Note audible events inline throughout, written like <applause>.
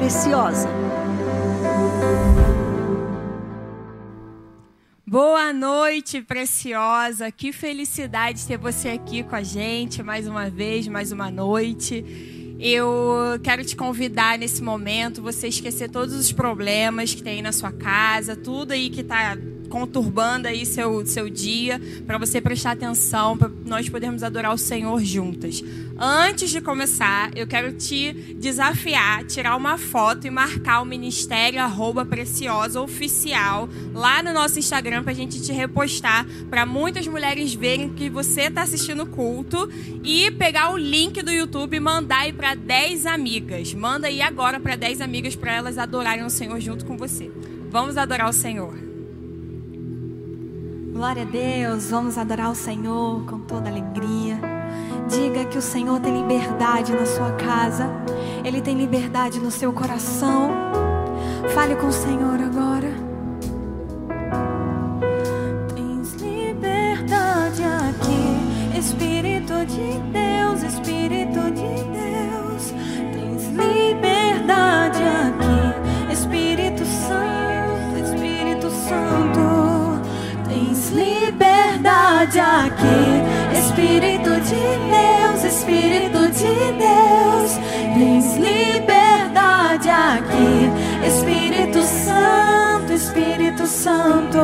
Preciosa. Boa noite, preciosa. Que felicidade ter você aqui com a gente mais uma vez, mais uma noite. Eu quero te convidar nesse momento, você esquecer todos os problemas que tem na sua casa, tudo aí que está conturbando aí seu, seu dia, para você prestar atenção, para nós podermos adorar o Senhor juntas. Antes de começar, eu quero te desafiar, tirar uma foto e marcar o Ministério arroba Preciosa Oficial lá no nosso Instagram para a gente te repostar, para muitas mulheres verem que você está assistindo o culto e pegar o link do YouTube e mandar aí para 10 amigas. Manda aí agora para 10 amigas para elas adorarem o Senhor junto com você. Vamos adorar o Senhor. Glória a Deus, vamos adorar o Senhor com toda alegria. Diga que o Senhor tem liberdade na sua casa, Ele tem liberdade no seu coração. Fale com o Senhor agora. Tens liberdade aqui, Espírito de Deus, Espírito de Deus. Tens liberdade aqui, liberdade aqui. Espírito de Deus, Espírito de Deus, tens liberdade aqui. Espírito Santo, Espírito Santo,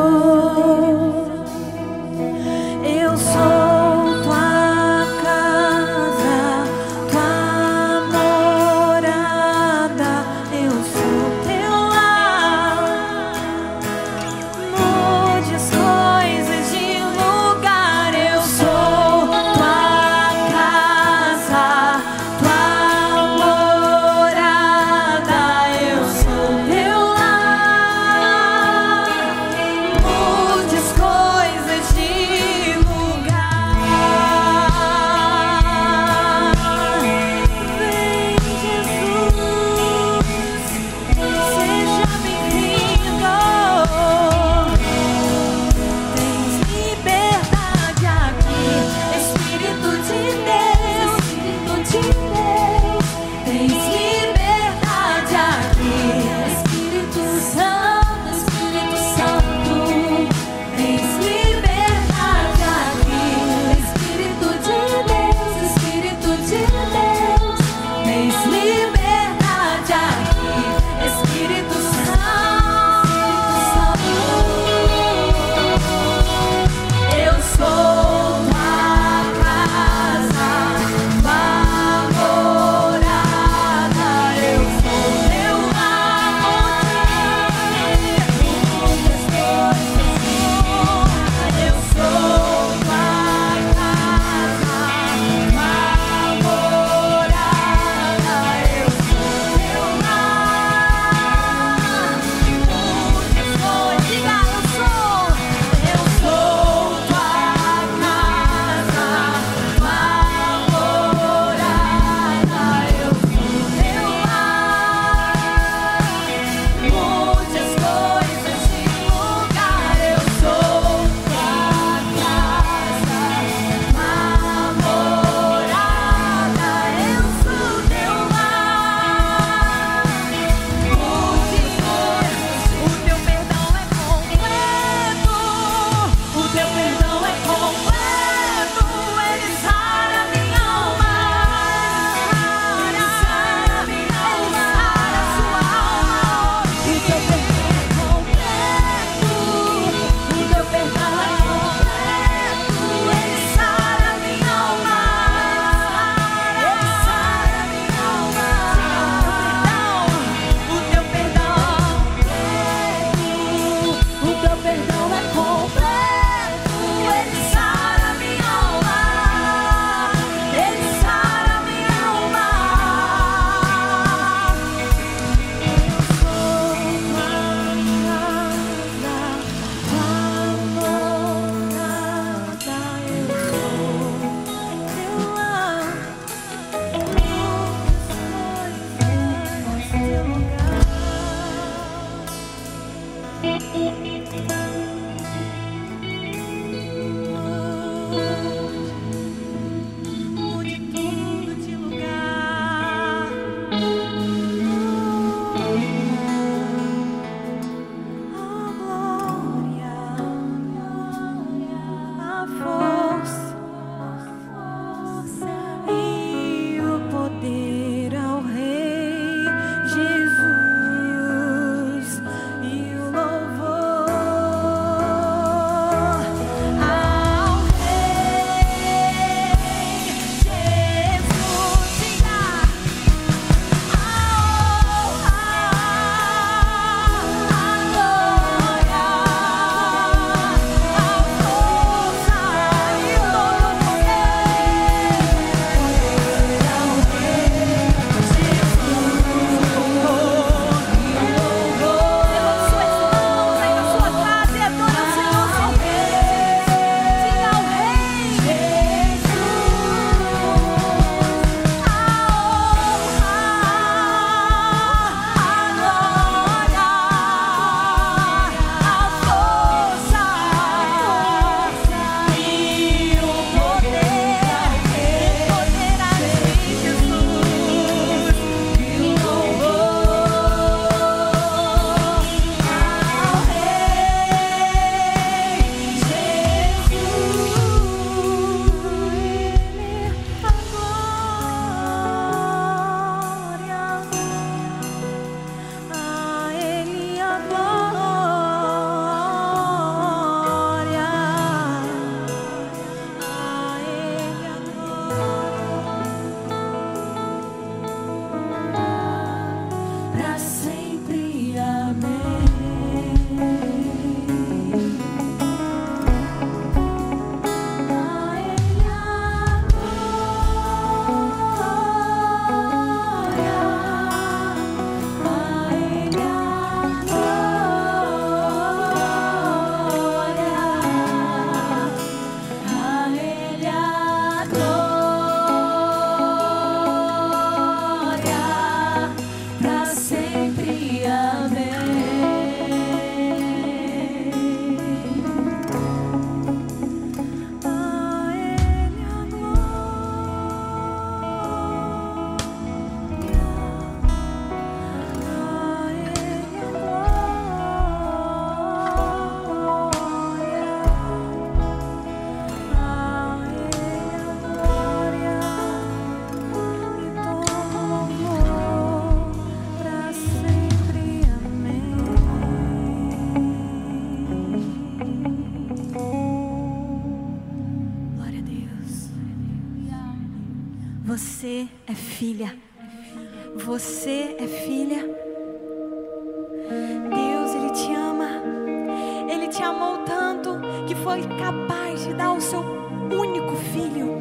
que foi capaz de dar o seu único filho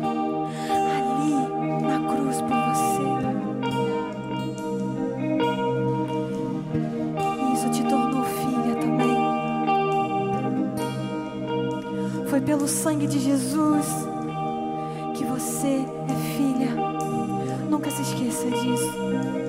ali na cruz por você. Isso te tornou filha também. Foi pelo sangue de Jesus que você é filha. Nunca se esqueça disso.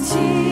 Jesus.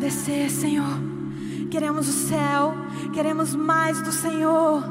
Descer, Senhor. Queremos o céu, queremos mais do Senhor.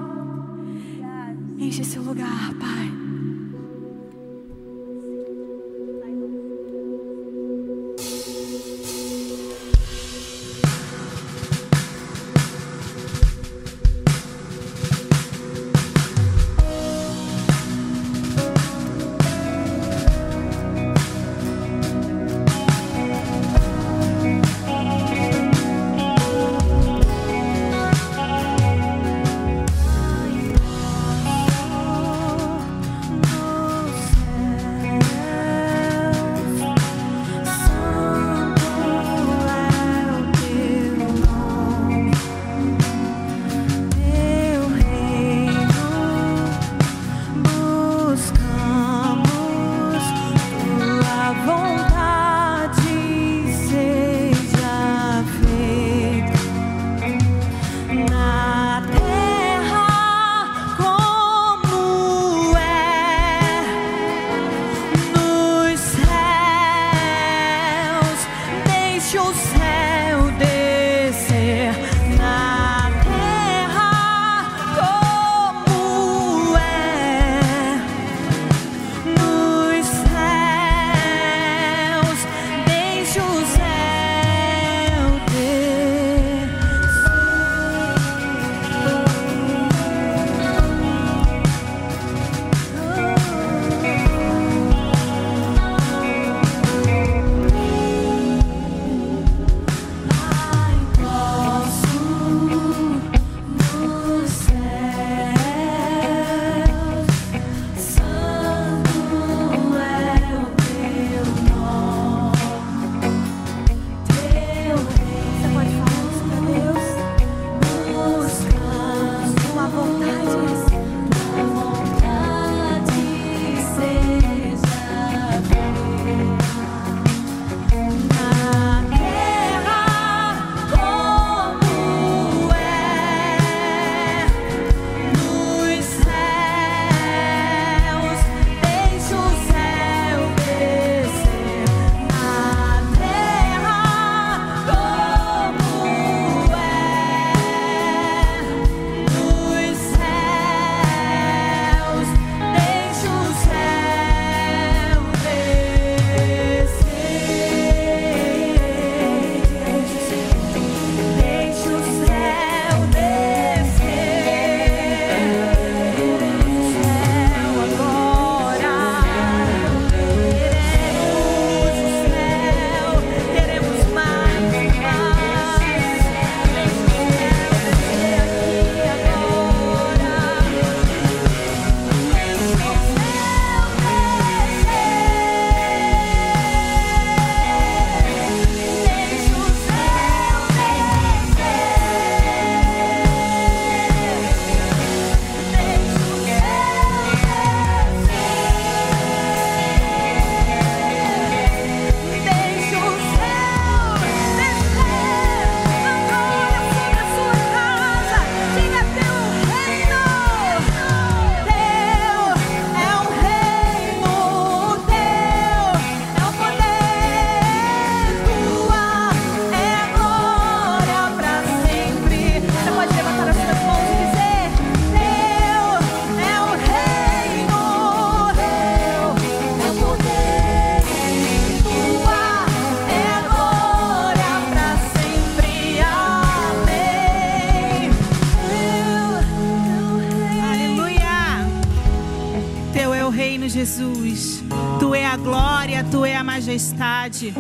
Majestade,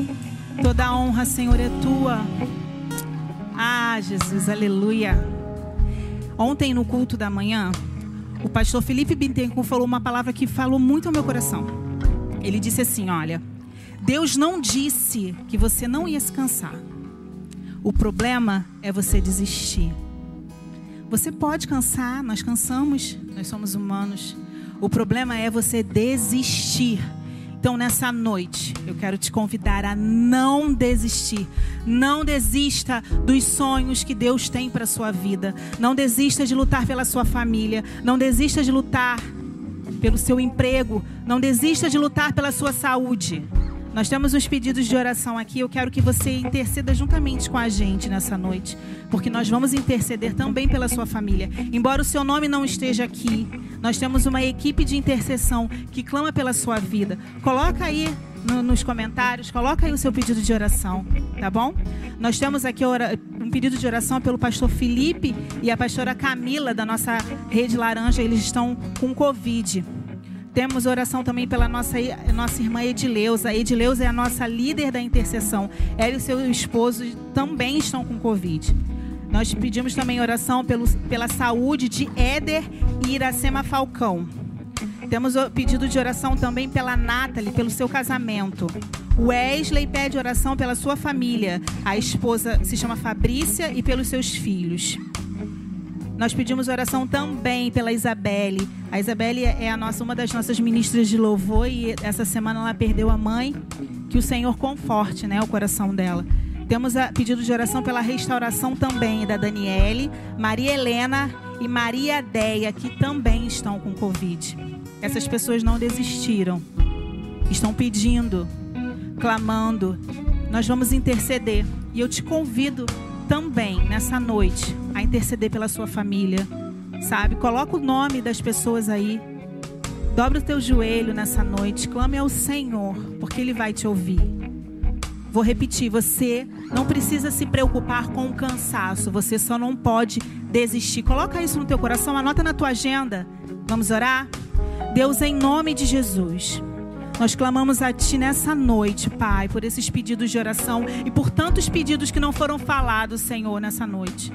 toda a honra, Senhor, é tua. Ah, Jesus, aleluia. Ontem no culto da manhã, o pastor Felipe Bintencourt falou uma palavra que falou muito ao meu coração. Ele disse assim: Olha, Deus não disse que você não ia se cansar. O problema é você desistir. Você pode cansar, nós cansamos, nós somos humanos. O problema é você desistir então, nessa noite, eu quero te convidar a não desistir. Não desista dos sonhos que Deus tem para sua vida. Não desista de lutar pela sua família. Não desista de lutar pelo seu emprego. Não desista de lutar pela sua saúde. Nós temos uns pedidos de oração aqui. Eu quero que você interceda juntamente com a gente nessa noite, porque nós vamos interceder também pela sua família. Embora o seu nome não esteja aqui, nós temos uma equipe de intercessão que clama pela sua vida. Coloca aí no, nos comentários, coloca aí o seu pedido de oração, tá bom? Nós temos aqui um pedido de oração pelo pastor Felipe e a pastora Camila da nossa rede laranja. Eles estão com Covid. Temos oração também pela nossa, nossa irmã Edileuza. Edileuza é a nossa líder da intercessão. Ela e seu esposo também estão com Covid. Nós pedimos também oração pelo, pela saúde de Éder e Iracema Falcão. Temos pedido de oração também pela Nathalie, pelo seu casamento. Wesley pede oração pela sua família. A esposa se chama Fabrícia e pelos seus filhos. Nós pedimos oração também pela Isabelle. A Isabelle é a nossa, uma das nossas ministras de louvor e essa semana ela perdeu a mãe. Que o Senhor conforte né, o coração dela. Temos a pedido de oração pela restauração também da Daniele, Maria Helena e Maria Deia, que também estão com Covid. Essas pessoas não desistiram. Estão pedindo, clamando. Nós vamos interceder. E eu te convido também nessa noite a interceder pela sua família, sabe? Coloca o nome das pessoas aí. Dobra o teu joelho nessa noite, clame ao Senhor, porque Ele vai te ouvir. Vou repetir, você não precisa se preocupar com o cansaço, você só não pode desistir. Coloca isso no teu coração, anota na tua agenda. Vamos orar? Deus, em nome de Jesus. Nós clamamos a Ti nessa noite, Pai, por esses pedidos de oração e por tantos pedidos que não foram falados, Senhor, nessa noite.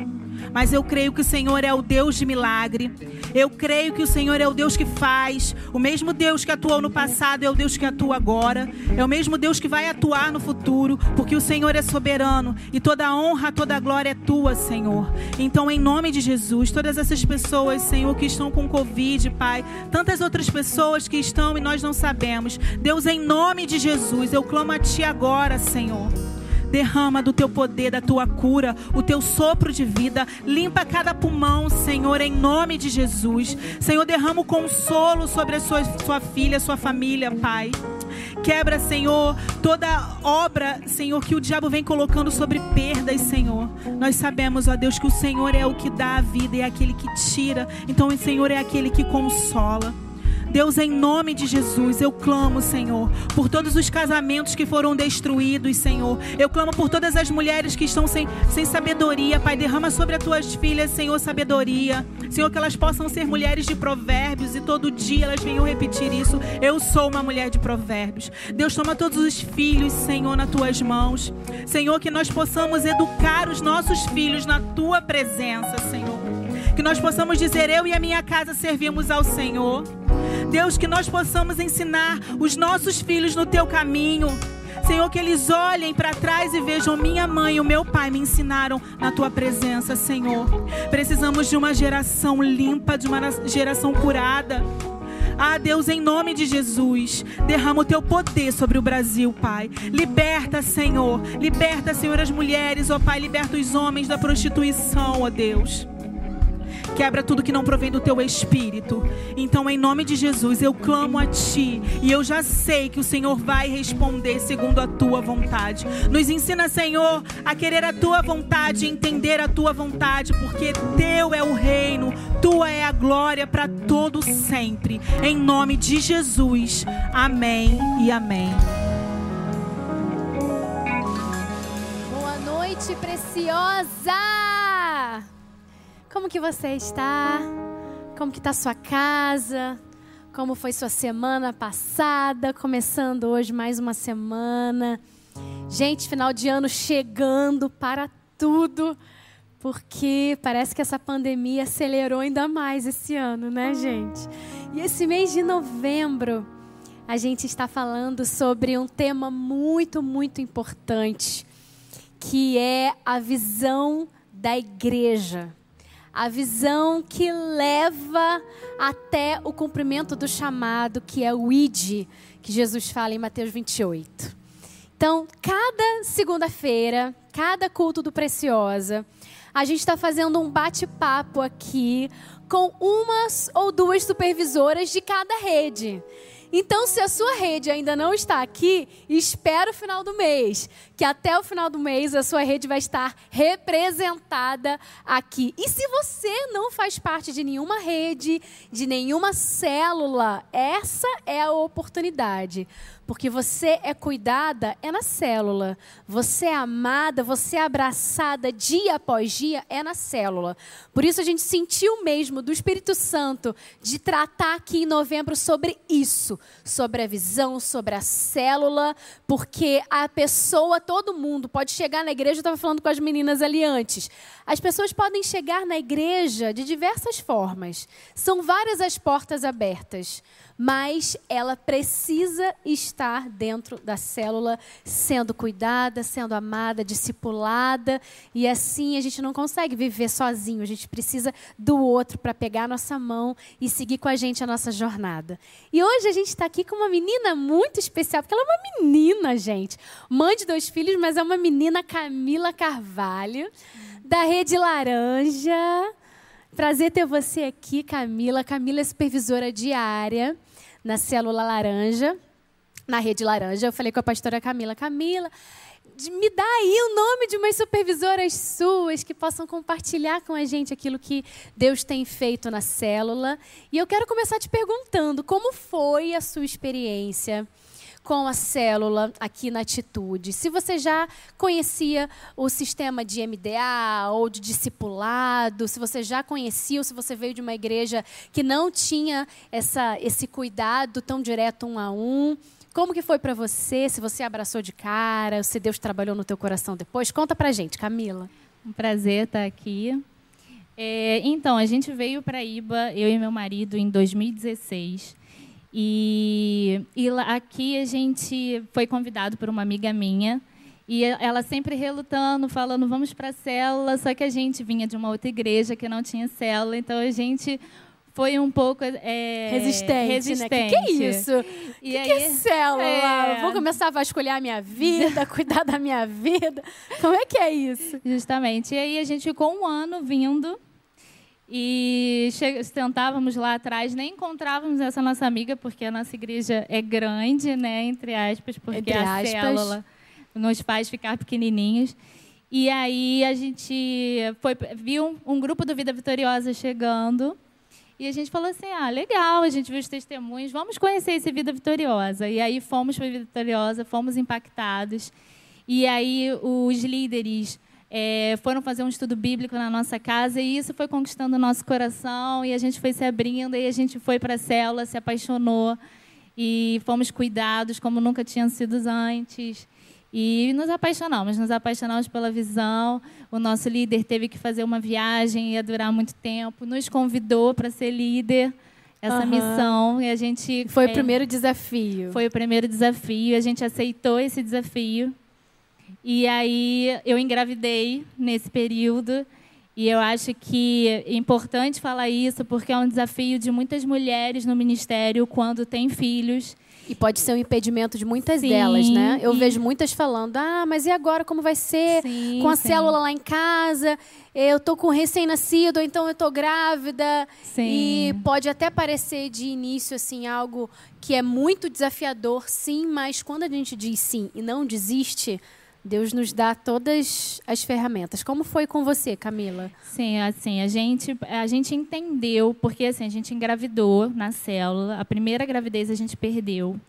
Mas eu creio que o Senhor é o Deus de milagre. Eu creio que o Senhor é o Deus que faz. O mesmo Deus que atuou no passado é o Deus que atua agora. É o mesmo Deus que vai atuar no futuro, porque o Senhor é soberano e toda a honra, toda a glória é tua, Senhor. Então, em nome de Jesus, todas essas pessoas, Senhor, que estão com Covid, Pai, tantas outras pessoas que estão e nós não sabemos. Deus, em nome de Jesus, eu clamo a Ti agora, Senhor. Derrama do teu poder, da tua cura, o teu sopro de vida. Limpa cada pulmão, Senhor, em nome de Jesus. Senhor, derrama o consolo sobre a sua, sua filha, sua família, Pai. Quebra, Senhor, toda obra, Senhor, que o diabo vem colocando sobre perdas, Senhor. Nós sabemos, ó Deus, que o Senhor é o que dá a vida e é aquele que tira. Então, o Senhor é aquele que consola. Deus, em nome de Jesus, eu clamo, Senhor, por todos os casamentos que foram destruídos, Senhor. Eu clamo por todas as mulheres que estão sem, sem sabedoria, Pai. Derrama sobre as tuas filhas, Senhor, sabedoria. Senhor, que elas possam ser mulheres de provérbios e todo dia elas venham repetir isso. Eu sou uma mulher de provérbios. Deus, toma todos os filhos, Senhor, nas tuas mãos. Senhor, que nós possamos educar os nossos filhos na tua presença, Senhor. Que nós possamos dizer: Eu e a minha casa servimos ao Senhor. Deus, que nós possamos ensinar os nossos filhos no teu caminho. Senhor, que eles olhem para trás e vejam minha mãe e o meu pai me ensinaram na tua presença, Senhor. Precisamos de uma geração limpa, de uma geração curada. Ah, Deus, em nome de Jesus, derrama o teu poder sobre o Brasil, Pai. Liberta, Senhor. Liberta, Senhor, as mulheres, ó Pai. Liberta os homens da prostituição, ó Deus. Quebra tudo que não provém do teu espírito. Então, em nome de Jesus, eu clamo a ti. E eu já sei que o Senhor vai responder segundo a tua vontade. Nos ensina, Senhor, a querer a tua vontade, entender a tua vontade, porque teu é o reino, tua é a glória para todo sempre. Em nome de Jesus. Amém e amém. Boa noite, preciosa. Como que você está? Como que está sua casa? Como foi sua semana passada? Começando hoje mais uma semana. Gente, final de ano chegando para tudo, porque parece que essa pandemia acelerou ainda mais esse ano, né, gente? E esse mês de novembro, a gente está falando sobre um tema muito, muito importante, que é a visão da igreja a visão que leva até o cumprimento do chamado, que é o ID, que Jesus fala em Mateus 28. Então, cada segunda-feira, cada culto do Preciosa, a gente está fazendo um bate-papo aqui com umas ou duas supervisoras de cada rede. Então, se a sua rede ainda não está aqui, espera o final do mês, que até o final do mês a sua rede vai estar representada aqui. E se você não faz parte de nenhuma rede, de nenhuma célula, essa é a oportunidade. Porque você é cuidada é na célula. Você é amada, você é abraçada dia após dia é na célula. Por isso a gente sentiu mesmo do Espírito Santo de tratar aqui em novembro sobre isso, sobre a visão, sobre a célula, porque a pessoa, todo mundo pode chegar na igreja, eu estava falando com as meninas ali antes. As pessoas podem chegar na igreja de diversas formas. São várias as portas abertas mas ela precisa estar dentro da célula, sendo cuidada, sendo amada, discipulada, e assim a gente não consegue viver sozinho, a gente precisa do outro para pegar a nossa mão e seguir com a gente a nossa jornada. E hoje a gente está aqui com uma menina muito especial, porque ela é uma menina, gente, mãe de dois filhos, mas é uma menina Camila Carvalho, da Rede Laranja. Prazer ter você aqui, Camila. Camila é supervisora diária na célula laranja, na rede laranja. Eu falei com a pastora Camila: Camila, me dá aí o nome de umas supervisoras suas que possam compartilhar com a gente aquilo que Deus tem feito na célula. E eu quero começar te perguntando como foi a sua experiência com a célula aqui na Atitude. Se você já conhecia o sistema de MDA ou de discipulado, se você já conhecia ou se você veio de uma igreja que não tinha essa, esse cuidado tão direto um a um, como que foi para você? Se você abraçou de cara, se Deus trabalhou no teu coração depois? Conta pra gente, Camila. Um prazer estar aqui. É, então, a gente veio para Iba, eu e meu marido, em 2016. E, e aqui a gente foi convidado por uma amiga minha. E ela sempre relutando, falando, vamos para a célula. Só que a gente vinha de uma outra igreja que não tinha célula. Então a gente foi um pouco é, resistente, resistente. né? Que, que é isso? E que, aí, que é célula? É... Vou começar a vasculhar a minha vida, <laughs> cuidar da minha vida. Como é que é isso? Justamente. E aí a gente ficou um ano vindo e tentávamos lá atrás, nem encontrávamos essa nossa amiga, porque a nossa igreja é grande, né? Entre aspas, porque Entre a aspas. célula nos faz ficar pequenininhos. E aí a gente foi, viu um, um grupo do Vida Vitoriosa chegando. E a gente falou assim: ah, legal, a gente viu os testemunhos, vamos conhecer esse Vida Vitoriosa. E aí fomos para a Vida Vitoriosa, fomos impactados. E aí os líderes é, foram fazer um estudo bíblico na nossa casa e isso foi conquistando o nosso coração e a gente foi se abrindo e a gente foi para a célula, se apaixonou e fomos cuidados como nunca tinham sido antes. E nos apaixonamos, nos apaixonamos pela visão. O nosso líder teve que fazer uma viagem, ia durar muito tempo, nos convidou para ser líder essa uhum. missão e a gente foi é, o primeiro desafio. Foi o primeiro desafio, a gente aceitou esse desafio e aí eu engravidei nesse período. E eu acho que é importante falar isso porque é um desafio de muitas mulheres no ministério quando têm filhos. E pode ser um impedimento de muitas sim, delas, né? Eu e... vejo muitas falando: ah, mas e agora como vai ser? Sim, com a sim. célula lá em casa, eu tô com recém-nascido, então eu tô grávida. E pode até parecer de início assim algo que é muito desafiador, sim, mas quando a gente diz sim e não desiste, Deus nos dá todas as ferramentas. Como foi com você, Camila? Sim, assim, a gente, a gente entendeu, porque assim, a gente engravidou na célula, a primeira gravidez a gente perdeu.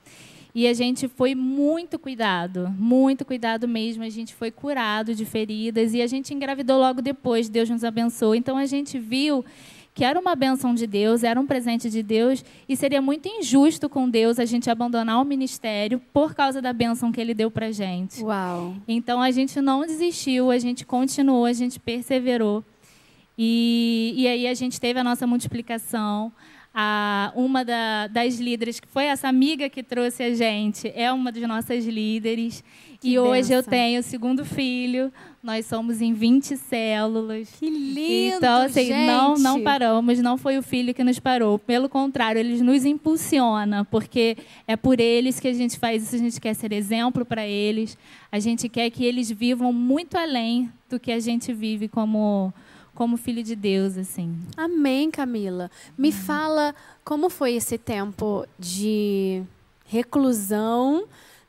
E a gente foi muito cuidado, muito cuidado mesmo. A gente foi curado de feridas e a gente engravidou logo depois. Deus nos abençoou. Então a gente viu que era uma benção de Deus, era um presente de Deus, e seria muito injusto com Deus a gente abandonar o ministério por causa da benção que ele deu para gente. Uau! Então a gente não desistiu, a gente continuou, a gente perseverou. E, e aí a gente teve a nossa multiplicação. A, uma da, das líderes, que foi essa amiga que trouxe a gente, é uma das nossas líderes. Que e benção. hoje eu tenho o segundo filho. Nós somos em 20 células. Que lindo! Então, assim, gente. não, não paramos, não foi o filho que nos parou. Pelo contrário, eles nos impulsiona, porque é por eles que a gente faz isso, a gente quer ser exemplo para eles. A gente quer que eles vivam muito além do que a gente vive como como filho de Deus, assim. Amém, Camila. Me fala como foi esse tempo de reclusão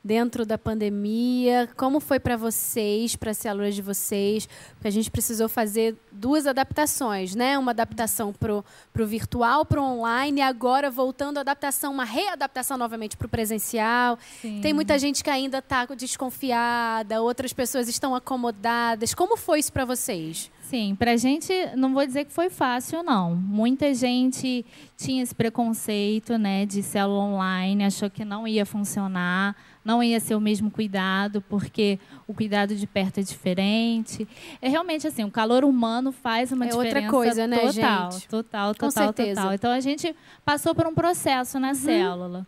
dentro da pandemia? Como foi para vocês, para as células de vocês? Porque a gente precisou fazer duas adaptações, né? Uma adaptação para o virtual, para o online, e agora voltando a adaptação, uma readaptação novamente para o presencial. Sim. Tem muita gente que ainda está desconfiada, outras pessoas estão acomodadas. Como foi isso para vocês? Sim, para a gente, não vou dizer que foi fácil, não. Muita gente tinha esse preconceito né, de célula online, achou que não ia funcionar, não ia ser o mesmo cuidado, porque o cuidado de perto é diferente. É realmente assim, o calor humano faz uma É diferença outra coisa, né, total, gente? total, Com total, certeza. total. Então a gente passou por um processo na célula.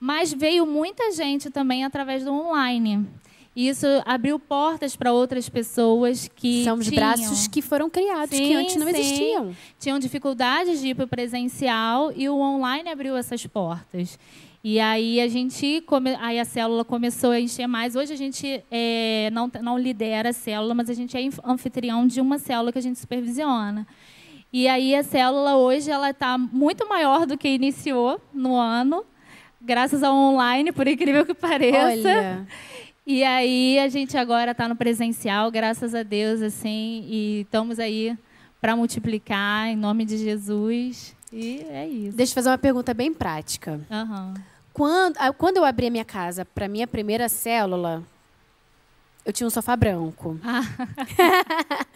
Mas veio muita gente também através do online. E isso abriu portas para outras pessoas que São os tinham braços que foram criados, que Sim, antes não sim. existiam. tinham dificuldades de ir para o presencial e o online abriu essas portas. E aí a gente, come, aí a célula começou a encher mais. Hoje a gente é, não, não lidera a célula, mas a gente é anfitrião de uma célula que a gente supervisiona. E aí a célula hoje ela está muito maior do que iniciou no ano, graças ao online, por incrível que pareça. Olha, E aí a gente agora está no presencial, graças a Deus, assim, e estamos aí para multiplicar em nome de Jesus. E é isso. deixa eu fazer uma pergunta bem prática. Aham. Quando, ah, quando eu abri a minha casa para minha primeira célula, eu tinha um sofá branco. Ah. <laughs>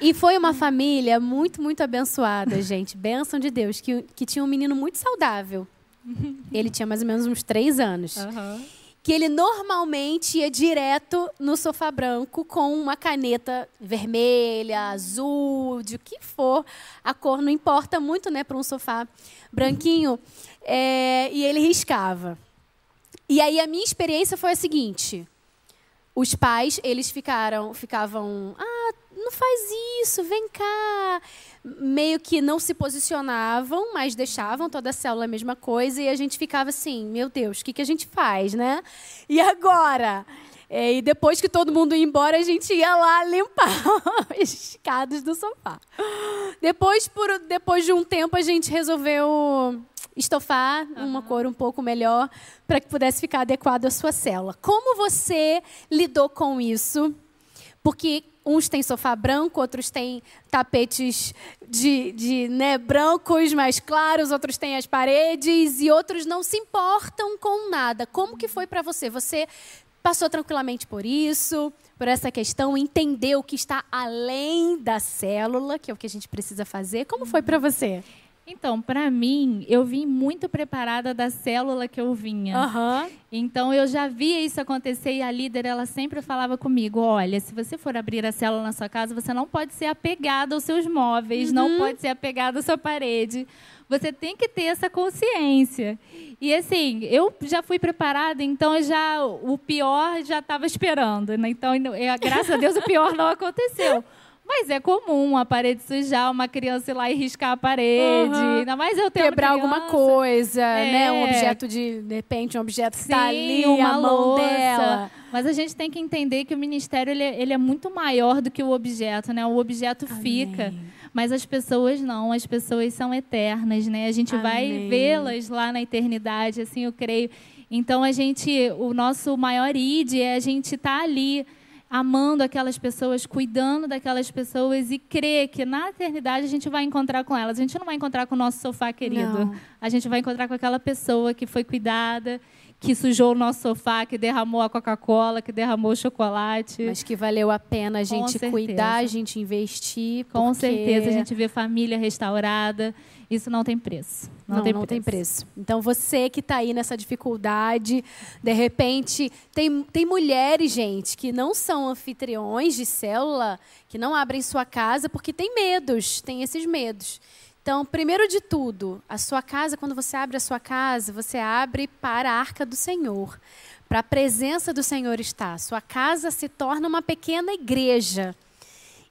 E foi uma família muito, muito abençoada, gente. Bênção de Deus, que, que tinha um menino muito saudável. <laughs> Ele tinha mais ou menos uns três anos. Aham. Que ele normalmente ia direto no sofá branco com uma caneta vermelha, azul, de que for. A cor não importa muito, né, para um sofá branquinho. É, e ele riscava. E aí a minha experiência foi a seguinte: os pais eles ficaram, ficavam, ah, não faz isso, vem cá. Meio que não se posicionavam, mas deixavam toda a célula a mesma coisa e a gente ficava assim, meu Deus, o que, que a gente faz, né? E agora? É, e depois que todo mundo ia embora, a gente ia lá limpar <laughs> as escadas do sofá. Depois, por, depois de um tempo, a gente resolveu estofar uma cor um pouco melhor para que pudesse ficar adequado à sua célula. Como você lidou com isso? Porque uns têm sofá branco, outros têm tapetes de, de né, brancos mais claros, outros têm as paredes e outros não se importam com nada. Como que foi para você? Você passou tranquilamente por isso, por essa questão, entendeu que está além da célula, que é o que a gente precisa fazer. Como foi para você? Então, para mim, eu vim muito preparada da célula que eu vinha. Aham. Então eu já via isso acontecer e a líder ela sempre falava comigo, olha, se você for abrir a célula na sua casa, você não pode ser apegado aos seus móveis, não pode ser apegado à sua parede. Você tem que ter essa consciência. E assim, eu já fui preparada, então já o pior já estava esperando, né? Então, eu- graças a Deus o pior não aconteceu. Mas é comum a parede sujar, uma criança ir lá e riscar a parede. Aham. Ainda mais eu tendo Quebrar alguma criança. coisa, né? Um É. objeto de, de repente, um objeto que está ali, Sim, uma louça. dela. Mas a gente tem que entender que o ministério ele é, ele é muito maior do que o objeto, né? O objeto fica, mas as pessoas não. As pessoas são eternas, né? A gente vai Amém. vê-las lá na eternidade, assim eu creio. Então a gente, o nosso maior id é a gente estar ali amando aquelas pessoas, cuidando daquelas pessoas e crer que na eternidade a gente vai encontrar com elas. A gente não vai encontrar com o nosso sofá querido. Não. A gente vai encontrar com aquela pessoa que foi cuidada, que sujou o nosso sofá, que derramou a Coca-Cola, que derramou o chocolate. Mas que valeu a pena a gente cuidar, a gente investir. Com porque- certeza a gente vê família restaurada. Isso não tem preço. Não, Não, tem, não preço. tem preço. Então, você que está aí nessa dificuldade, de repente, tem, tem mulheres, gente, que não são anfitriões de célula, que não abrem sua casa porque tem medos, tem esses medos. Então, primeiro de tudo, a sua casa, quando você abre a sua casa, você abre para a arca do Senhor, para a presença do Senhor estar. Sua casa se torna uma pequena igreja.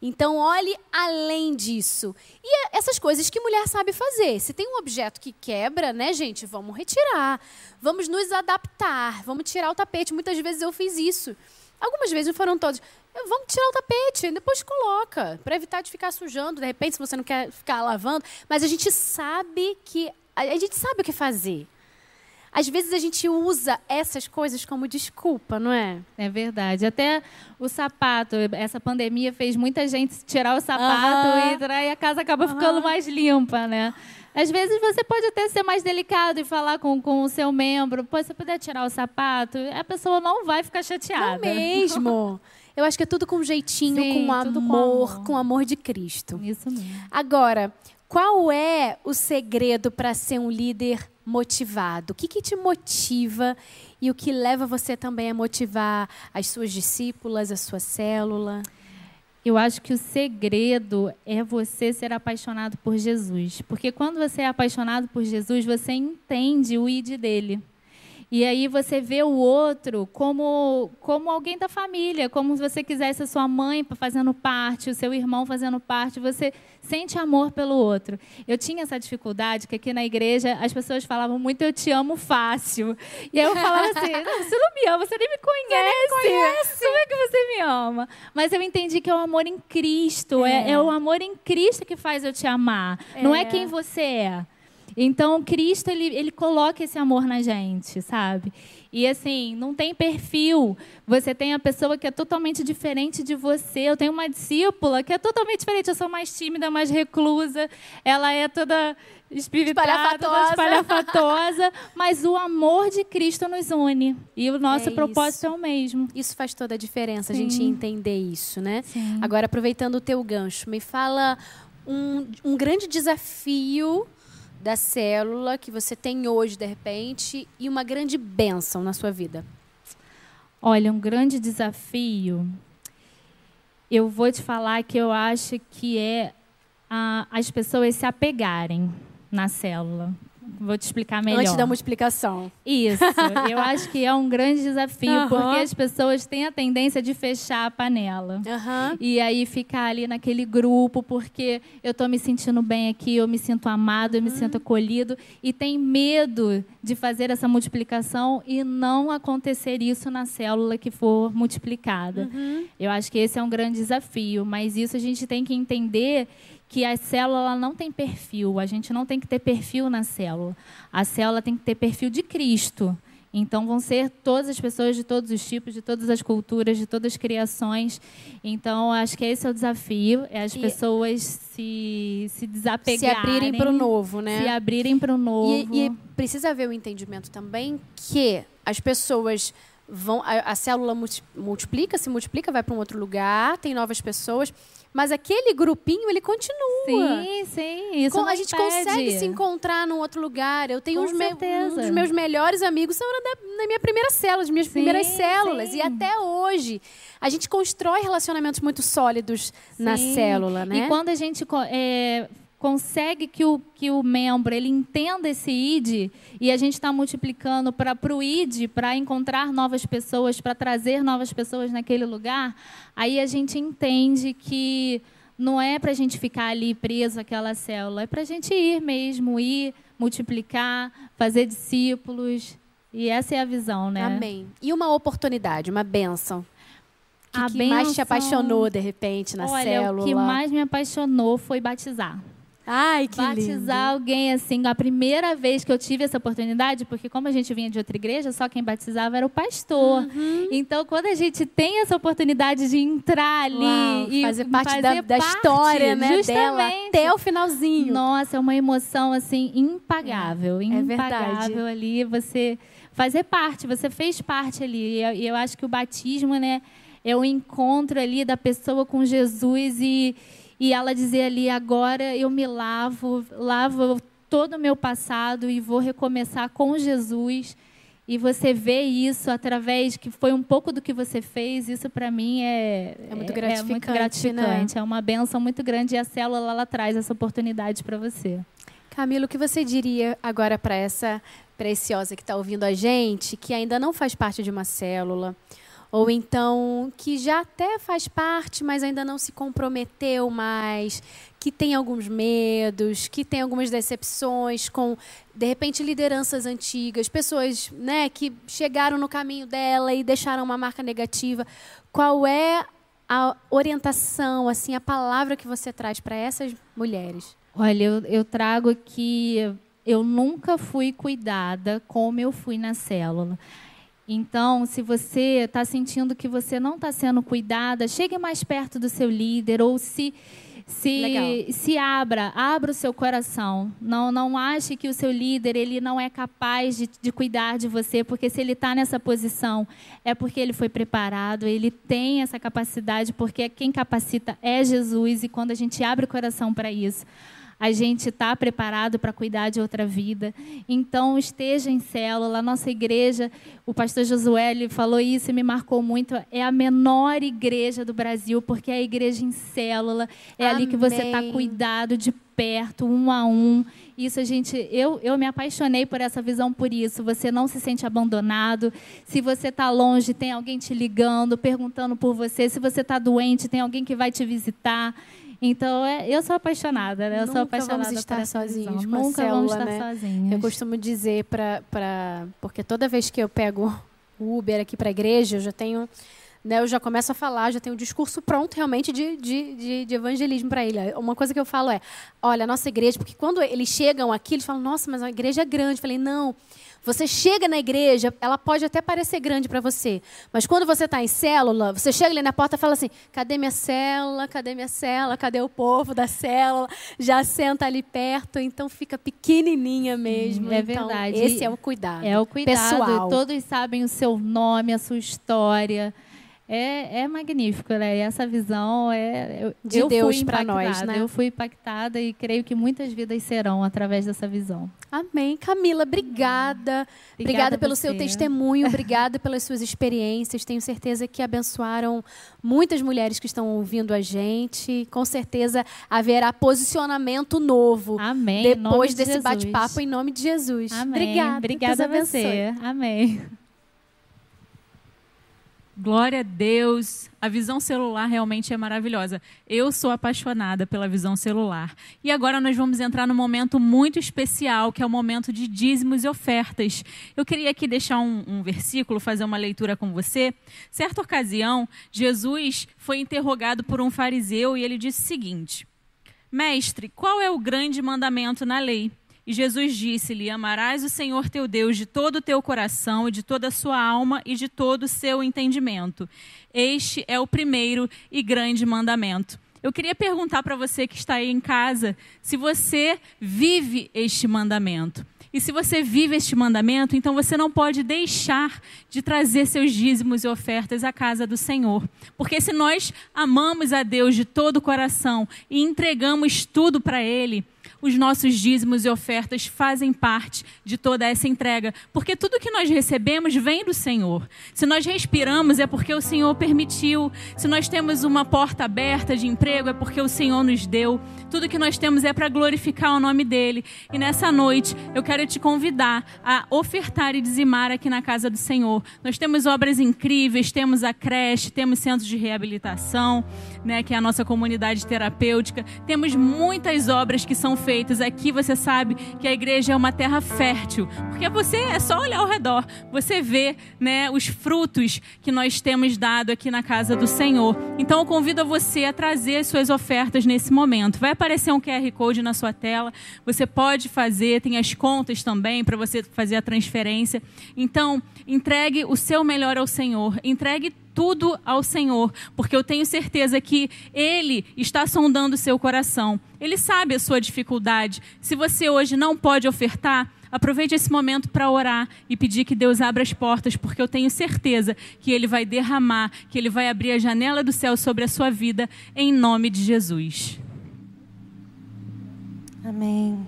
Então, olhe além disso. E é essas coisas que mulher sabe fazer. Se tem um objeto que quebra, né, gente, vamos retirar. Vamos nos adaptar. Vamos tirar o tapete. Muitas vezes eu fiz isso. Algumas vezes não foram todas. Vamos tirar o tapete, depois coloca, para evitar de ficar sujando, de repente, se você não quer ficar lavando. Mas a gente sabe que. A gente sabe o que fazer. Às vezes a gente usa essas coisas como desculpa, não é? É verdade. Até o sapato, essa pandemia fez muita gente tirar o sapato uhum. e, e a casa acaba uhum. ficando mais limpa, né? Às vezes você pode até ser mais delicado e falar com, com o seu membro, pô, você puder tirar o sapato, a pessoa não vai ficar chateada. Não mesmo. <laughs> Eu acho que é tudo com jeitinho, Sim, com, amor, com amor, com amor de Cristo. Isso mesmo. Agora, qual é o segredo para ser um líder motivado? O que, que te motiva e o que leva você também a motivar as suas discípulas, a sua célula? Eu acho que o segredo é você ser apaixonado por Jesus. Porque quando você é apaixonado por Jesus, você entende o id dele. E aí você vê o outro como, como alguém da família, como se você quisesse a sua mãe fazendo parte, o seu irmão fazendo parte, você sente amor pelo outro. Eu tinha essa dificuldade que aqui na igreja as pessoas falavam muito eu te amo fácil. E aí eu falava assim, não, você não me ama, você nem me conhece. Você nem conhece. Como é que você me ama? Mas eu entendi que é o amor em Cristo, é, é, é o amor em Cristo que faz eu te amar. É. Não é quem você é. Então, Cristo, ele, ele coloca esse amor na gente, sabe? E assim, não tem perfil. Você tem a pessoa que é totalmente diferente de você. Eu tenho uma discípula que é totalmente diferente. Eu sou mais tímida, mais reclusa. Ela é toda espiritada, espalhafatosa. espalhafatosa. mas o amor de Cristo nos une. E o nosso é propósito é o mesmo. Isso faz toda a diferença, Sim. a gente entender isso, né? Sim. Agora, aproveitando o teu gancho, me fala um, um grande desafio da célula que você tem hoje, de repente, e uma grande bênção na sua vida? Olha, um grande desafio. Eu vou te falar que eu acho que é a, as pessoas se apegarem na célula. Vou te explicar melhor. Antes da multiplicação. Isso. <laughs> Eu acho que é um grande desafio, uhum. porque as pessoas têm a tendência de fechar a panela. Uhum. E aí ficar ali naquele grupo, porque eu estou me sentindo bem aqui, eu me sinto amado, eu me uhum. sinto acolhido. E tem medo de fazer essa multiplicação e não acontecer isso na célula que for multiplicada. Uhum. Eu acho que esse é um grande desafio, mas isso a gente tem que entender que a célula não tem perfil. A gente não tem que ter perfil na célula. A célula tem que ter perfil de Cristo. Então vão ser todas as pessoas de todos os tipos, de todas as culturas, de todas as criações. Então acho que esse é o desafio, é as e pessoas se, se desapegarem. Se abrirem para o novo, né? Se abrirem para o novo. E, e, precisa haver o entendimento também que as pessoas vão. A, a célula multiplica, se multiplica, vai para um outro lugar, tem novas pessoas mas aquele grupinho, ele continua. Sim, sim. Isso Com, a gente impede. consegue se encontrar num outro lugar. Eu tenho uns me, um dos meus melhores amigos são da, da minha primeira célula, das minhas sim, primeiras células. Sim. E até hoje, a gente constrói relacionamentos muito sólidos sim. na célula, né? E quando a gente é, consegue que o, que o membro ele entenda esse id e a gente está multiplicando para o id para encontrar novas pessoas para trazer novas pessoas naquele lugar aí a gente entende que não é para a gente ficar ali preso àquela célula é para a gente ir mesmo ir multiplicar fazer discípulos e essa é a visão né amém e uma oportunidade uma bênção que, a que benção, mais te apaixonou de repente na olha, célula? O que mais me apaixonou foi batizar. Ai, que batizar lindo. alguém assim, a primeira vez que eu tive essa oportunidade, porque como a gente vinha de outra igreja, só quem batizava era o pastor. Uhum. Então, quando a gente tem essa oportunidade de entrar ali Uau, e fazer parte fazer da, da história, né, dela até o finalzinho. Nossa, é uma emoção assim impagável, é, impagável é ali você fazer parte, você fez parte ali. E eu acho que o batismo, né, é o encontro ali da pessoa com Jesus e e ela dizer ali: agora eu me lavo, lavo todo o meu passado e vou recomeçar com Jesus. E você vê isso através que foi um pouco do que você fez, isso para mim é, é muito gratificante. É, muito gratificante. Né? é uma benção muito grande e a célula ela traz essa oportunidade para você. Camilo, o que você diria agora para essa preciosa que está ouvindo a gente, que ainda não faz parte de uma célula? Ou então que já até faz parte, mas ainda não se comprometeu mais, que tem alguns medos, que tem algumas decepções com de repente lideranças antigas, pessoas, né, que chegaram no caminho dela e deixaram uma marca negativa. Qual é a orientação, assim, a palavra que você traz para essas mulheres? Olha, eu, eu trago que eu nunca fui cuidada como eu fui na célula. Então, se você está sentindo que você não está sendo cuidada, chegue mais perto do seu líder ou se se, se abra, abra o seu coração. Não, não ache que o seu líder ele não é capaz de, de cuidar de você, porque se ele está nessa posição é porque ele foi preparado, ele tem essa capacidade, porque quem capacita é Jesus e quando a gente abre o coração para isso, a gente está preparado para cuidar de outra vida. Então, esteja em célula. A nossa igreja, o pastor Josué ele falou isso e me marcou muito. É a menor igreja do Brasil, porque é a igreja em célula. É Amém. ali que você está cuidado de perto, um a um. Isso a gente, eu, eu me apaixonei por essa visão por isso. Você não se sente abandonado. Se você está longe, tem alguém te ligando, perguntando por você. Se você está doente, tem alguém que vai te visitar. Então, é, eu sou apaixonada, né? Eu Nunca sou apaixonada vamos estar sozinhos Nunca célula, vamos estar né? sozinhos. Eu costumo dizer para... Pra... Porque toda vez que eu pego o Uber aqui para a igreja, eu já tenho... Né, eu já começo a falar, já tenho um discurso pronto realmente de, de, de, de evangelismo para ele. Uma coisa que eu falo é, olha, a nossa igreja, porque quando eles chegam aqui, eles falam, nossa, mas a igreja é grande. Eu falei, não, você chega na igreja, ela pode até parecer grande para você, mas quando você está em célula, você chega ali na porta e fala assim: cadê minha célula? Cadê minha célula? Cadê o povo da célula? Já senta ali perto, então fica pequenininha mesmo. é então, verdade. Esse é o cuidado. É o cuidado. pessoal. Todos sabem o seu nome, a sua história. É, é magnífico, né? E essa visão é eu, de eu Deus para nós, né? Eu fui impactada e creio que muitas vidas serão através dessa visão. Amém. Camila, obrigada. Obrigada, obrigada pelo você. seu testemunho, <laughs> obrigada pelas suas experiências. Tenho certeza que abençoaram muitas mulheres que estão ouvindo a gente. Com certeza haverá posicionamento novo Amém. depois de desse bate-papo em nome de Jesus. Amém. Obrigada. Obrigada a você. Amém. Glória a Deus. A visão celular realmente é maravilhosa. Eu sou apaixonada pela visão celular. E agora nós vamos entrar num momento muito especial, que é o momento de dízimos e ofertas. Eu queria aqui deixar um, um versículo, fazer uma leitura com você. Certa ocasião, Jesus foi interrogado por um fariseu e ele disse o seguinte: Mestre, qual é o grande mandamento na lei? E Jesus disse-lhe: Amarás o Senhor teu Deus de todo o teu coração de toda a sua alma e de todo o seu entendimento. Este é o primeiro e grande mandamento. Eu queria perguntar para você que está aí em casa se você vive este mandamento. E se você vive este mandamento, então você não pode deixar de trazer seus dízimos e ofertas à casa do Senhor. Porque se nós amamos a Deus de todo o coração e entregamos tudo para Ele, os nossos dízimos e ofertas fazem parte de toda essa entrega, porque tudo que nós recebemos vem do Senhor. Se nós respiramos é porque o Senhor permitiu. Se nós temos uma porta aberta de emprego é porque o Senhor nos deu. Tudo que nós temos é para glorificar o nome dele. E nessa noite eu quero te convidar a ofertar e dizimar aqui na casa do Senhor. Nós temos obras incríveis, temos a creche, temos centros de reabilitação, né, que é a nossa comunidade terapêutica. Temos muitas obras que são feitas. Aqui você sabe que a igreja é uma terra fértil, porque você é só olhar ao redor, você vê, né, os frutos que nós temos dado aqui na casa do Senhor. Então eu convido você a trazer as suas ofertas nesse momento. Vai aparecer um QR Code na sua tela. Você pode fazer, tem as contas também para você fazer a transferência. Então, entregue o seu melhor ao Senhor. Entregue tudo ao Senhor, porque eu tenho certeza que Ele está sondando o seu coração. Ele sabe a sua dificuldade. Se você hoje não pode ofertar, aproveite esse momento para orar e pedir que Deus abra as portas, porque eu tenho certeza que Ele vai derramar, que Ele vai abrir a janela do céu sobre a sua vida, em nome de Jesus. Amém.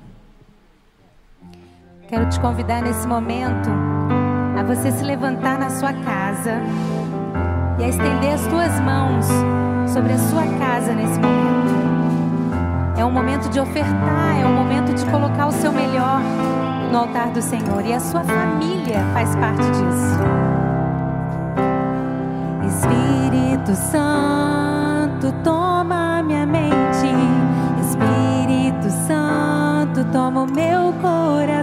Quero te convidar nesse momento a você se levantar na sua casa e a estender as tuas mãos sobre a sua casa nesse momento. É um momento de ofertar, é um momento de colocar o seu melhor no altar do Senhor e a sua família faz parte disso. Espírito Santo, toma minha mente. Espírito Santo, toma o meu coração.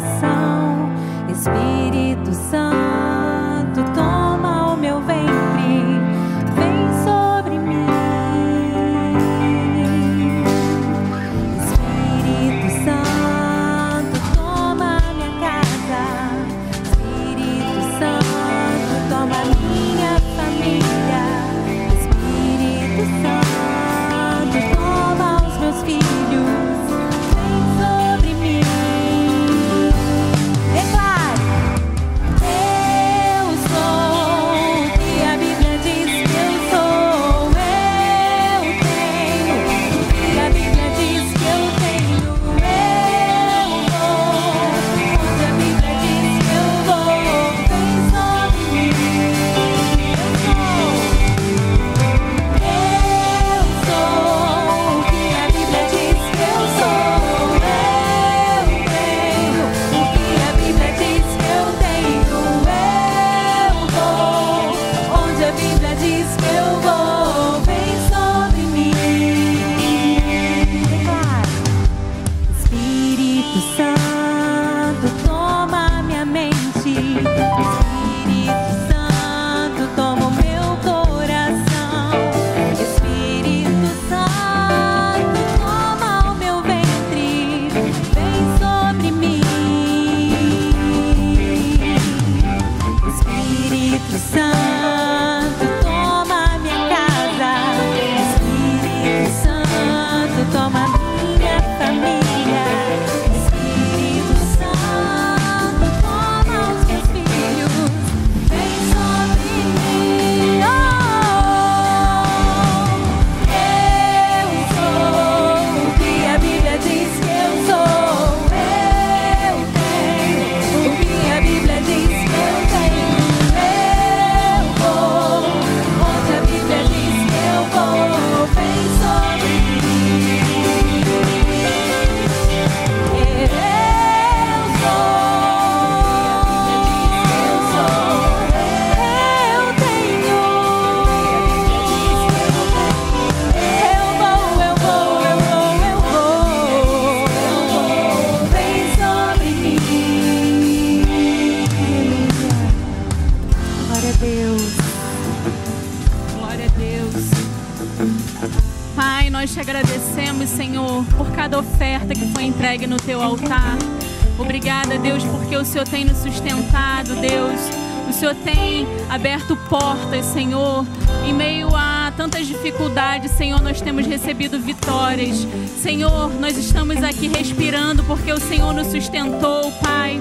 Senhor tem nos sustentado, Deus. O Senhor tem aberto portas, Senhor. Em meio a tantas dificuldades, Senhor, nós temos recebido vitórias. Senhor, nós estamos aqui respirando porque o Senhor nos sustentou, Pai.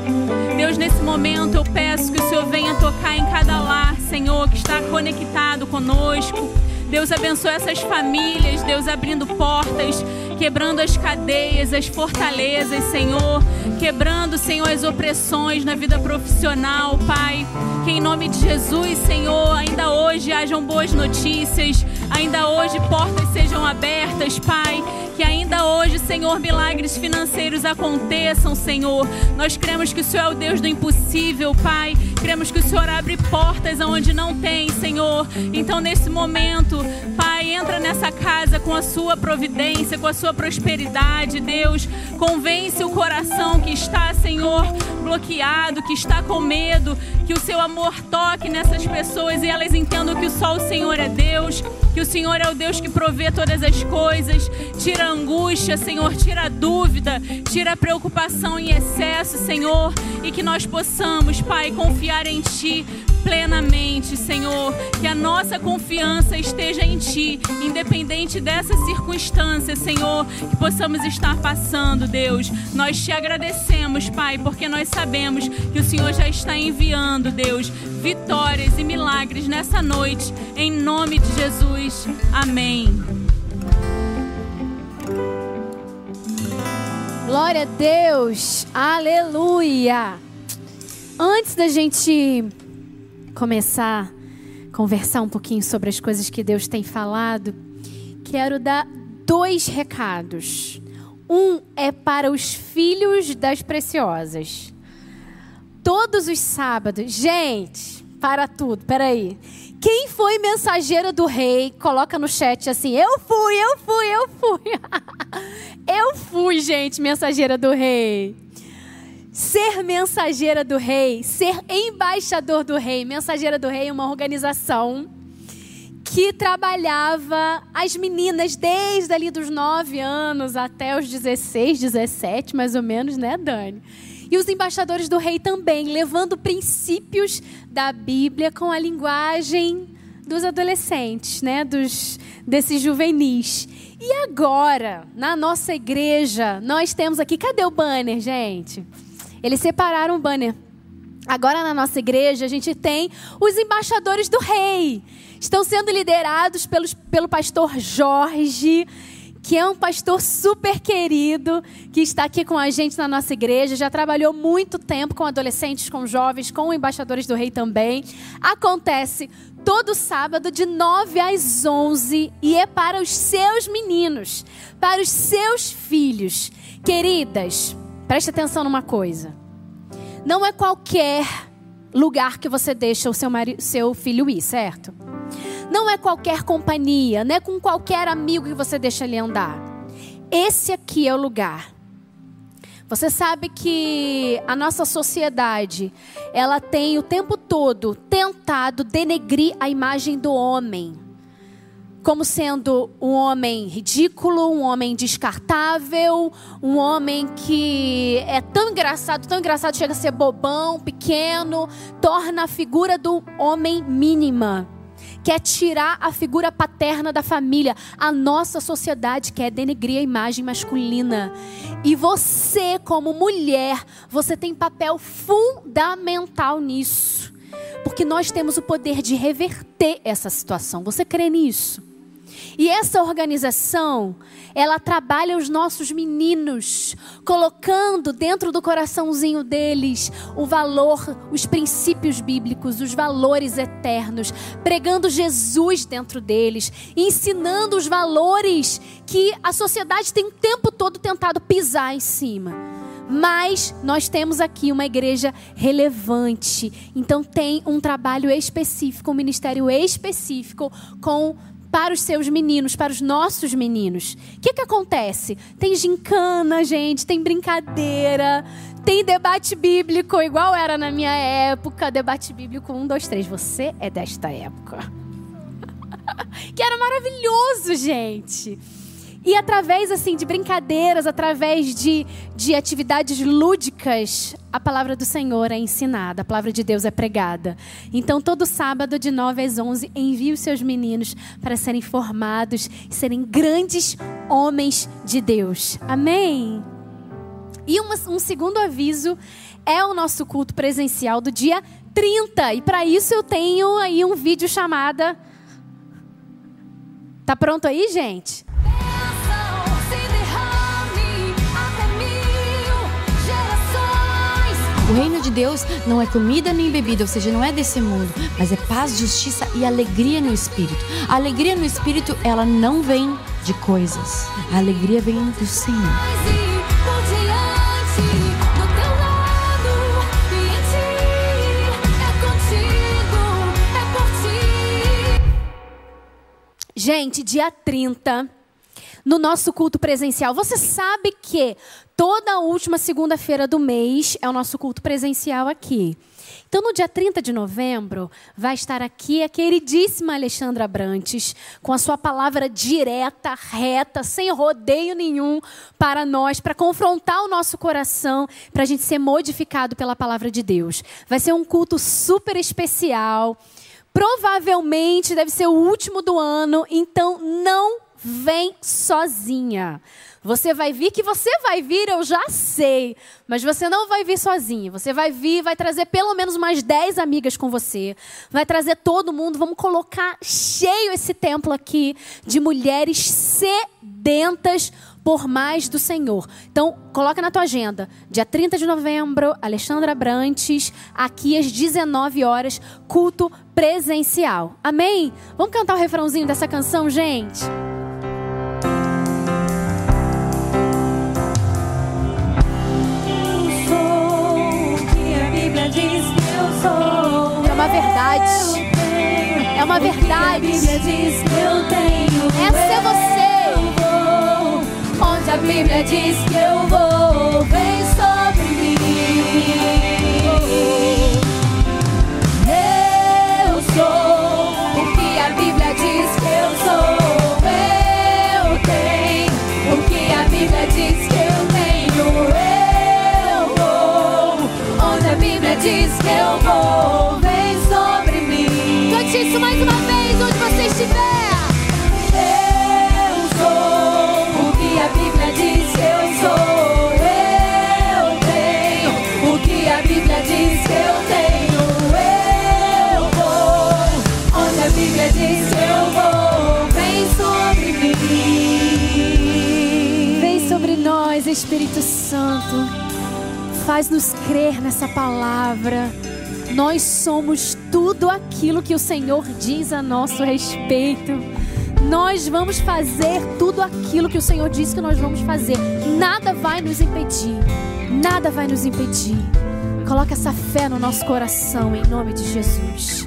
Deus, nesse momento eu peço que o Senhor venha tocar em cada lar, Senhor, que está conectado conosco. Deus abençoe essas famílias, Deus abrindo portas, quebrando as cadeias, as fortalezas, Senhor, quebrando, Senhor, as opressões na vida profissional, Pai. Que em nome de Jesus, Senhor, ainda hoje hajam boas notícias, ainda hoje portas sejam abertas, Pai. Que ainda hoje, Senhor, milagres financeiros aconteçam, Senhor. Nós cremos que o Senhor é o Deus do impossível, Pai. Cremos que o Senhor abre portas aonde não tem, Senhor. Então, nesse momento, Pai, entra nessa casa com a sua providência, com a sua prosperidade, Deus. Convence o coração que está, Senhor, bloqueado, que está com medo, que o seu amor toque nessas pessoas e elas entendam que só o Senhor é Deus, que o Senhor é o Deus que provê todas as coisas. Tira a angústia, Senhor, tira a dúvida, tira a preocupação em excesso, Senhor, e que nós possamos, Pai, confiar em Ti plenamente, Senhor. Que a nossa confiança esteja em Ti, independente dessa circunstância, Senhor, que possamos estar passando, Deus. Nós te agradecemos, Pai, porque nós sabemos que o Senhor já está enviando, Deus, vitórias e milagres nessa noite, em nome de Jesus. Amém. Glória a Deus, aleluia. Antes da gente começar a conversar um pouquinho sobre as coisas que Deus tem falado, quero dar dois recados. Um é para os filhos das preciosas. Todos os sábados, gente, para tudo, peraí. Quem foi mensageiro do rei? Coloca no chat assim: eu fui, eu fui, eu fui. <laughs> eu fui, gente, mensageira do rei. Ser mensageira do rei, ser embaixador do rei. Mensageira do rei é uma organização que trabalhava as meninas desde ali dos 9 anos até os 16, 17, mais ou menos, né, Dani? E os embaixadores do rei também, levando princípios da Bíblia com a linguagem dos adolescentes, né, dos desses juvenis. E agora, na nossa igreja, nós temos aqui, cadê o banner, gente? Eles separaram o banner. Agora na nossa igreja a gente tem os embaixadores do rei. Estão sendo liderados pelos, pelo pastor Jorge, que é um pastor super querido, que está aqui com a gente na nossa igreja. Já trabalhou muito tempo com adolescentes, com jovens, com embaixadores do rei também. Acontece todo sábado de 9 às 11 e é para os seus meninos, para os seus filhos. Queridas, Preste atenção numa coisa. Não é qualquer lugar que você deixa o seu, marido, seu filho ir, certo? Não é qualquer companhia, não é com qualquer amigo que você deixa ele andar. Esse aqui é o lugar. Você sabe que a nossa sociedade, ela tem o tempo todo tentado denegrir a imagem do homem. Como sendo um homem ridículo, um homem descartável, um homem que é tão engraçado, tão engraçado, chega a ser bobão, pequeno, torna a figura do homem mínima quer tirar a figura paterna da família. A nossa sociedade quer denegrir a imagem masculina. E você, como mulher, você tem papel fundamental nisso. Porque nós temos o poder de reverter essa situação. Você crê nisso? E essa organização, ela trabalha os nossos meninos, colocando dentro do coraçãozinho deles o valor, os princípios bíblicos, os valores eternos, pregando Jesus dentro deles, ensinando os valores que a sociedade tem o tempo todo tentado pisar em cima. Mas nós temos aqui uma igreja relevante. Então tem um trabalho específico, um ministério específico com para os seus meninos, para os nossos meninos. O que, que acontece? Tem gincana, gente, tem brincadeira, tem debate bíblico, igual era na minha época. Debate bíblico um, dois, três. Você é desta época. <laughs> que era maravilhoso, gente. E através assim de brincadeiras, através de, de atividades lúdicas, a palavra do Senhor é ensinada, a palavra de Deus é pregada. Então, todo sábado, de 9 às 11, envie os seus meninos para serem formados e serem grandes homens de Deus. Amém? E uma, um segundo aviso é o nosso culto presencial do dia 30. E para isso eu tenho aí um vídeo chamada. Tá pronto aí, gente? O reino de Deus não é comida nem bebida, ou seja, não é desse mundo, mas é paz, justiça e alegria no espírito. A alegria no espírito, ela não vem de coisas. A alegria vem do Senhor. Gente, dia 30, no nosso culto presencial, você sabe que Toda última segunda-feira do mês é o nosso culto presencial aqui. Então, no dia 30 de novembro, vai estar aqui a queridíssima Alexandra Brantes, com a sua palavra direta, reta, sem rodeio nenhum para nós, para confrontar o nosso coração, para a gente ser modificado pela palavra de Deus. Vai ser um culto super especial. Provavelmente deve ser o último do ano, então não vem sozinha. Você vai vir, que você vai vir, eu já sei. Mas você não vai vir sozinho. Você vai vir, vai trazer pelo menos umas 10 amigas com você. Vai trazer todo mundo. Vamos colocar cheio esse templo aqui de mulheres sedentas por mais do Senhor. Então, coloca na tua agenda. Dia 30 de novembro, Alexandra Brantes, aqui às 19 horas, culto presencial. Amém? Vamos cantar o refrãozinho dessa canção, gente? É uma verdade. É uma verdade. Essa é você. Onde a Bíblia diz que eu vou, vem Santo. Faz-nos crer nessa palavra. Nós somos tudo aquilo que o Senhor diz a nosso respeito. Nós vamos fazer tudo aquilo que o Senhor diz que nós vamos fazer. Nada vai nos impedir. Nada vai nos impedir. Coloque essa fé no nosso coração em nome de Jesus.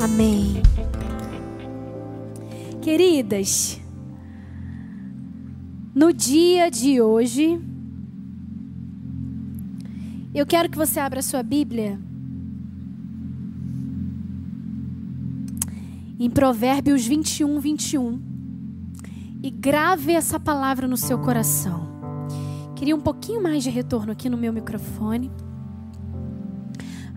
Amém. Queridas, no dia de hoje, Eu quero que você abra a sua Bíblia em Provérbios 21, 21 e grave essa palavra no seu coração. Queria um pouquinho mais de retorno aqui no meu microfone.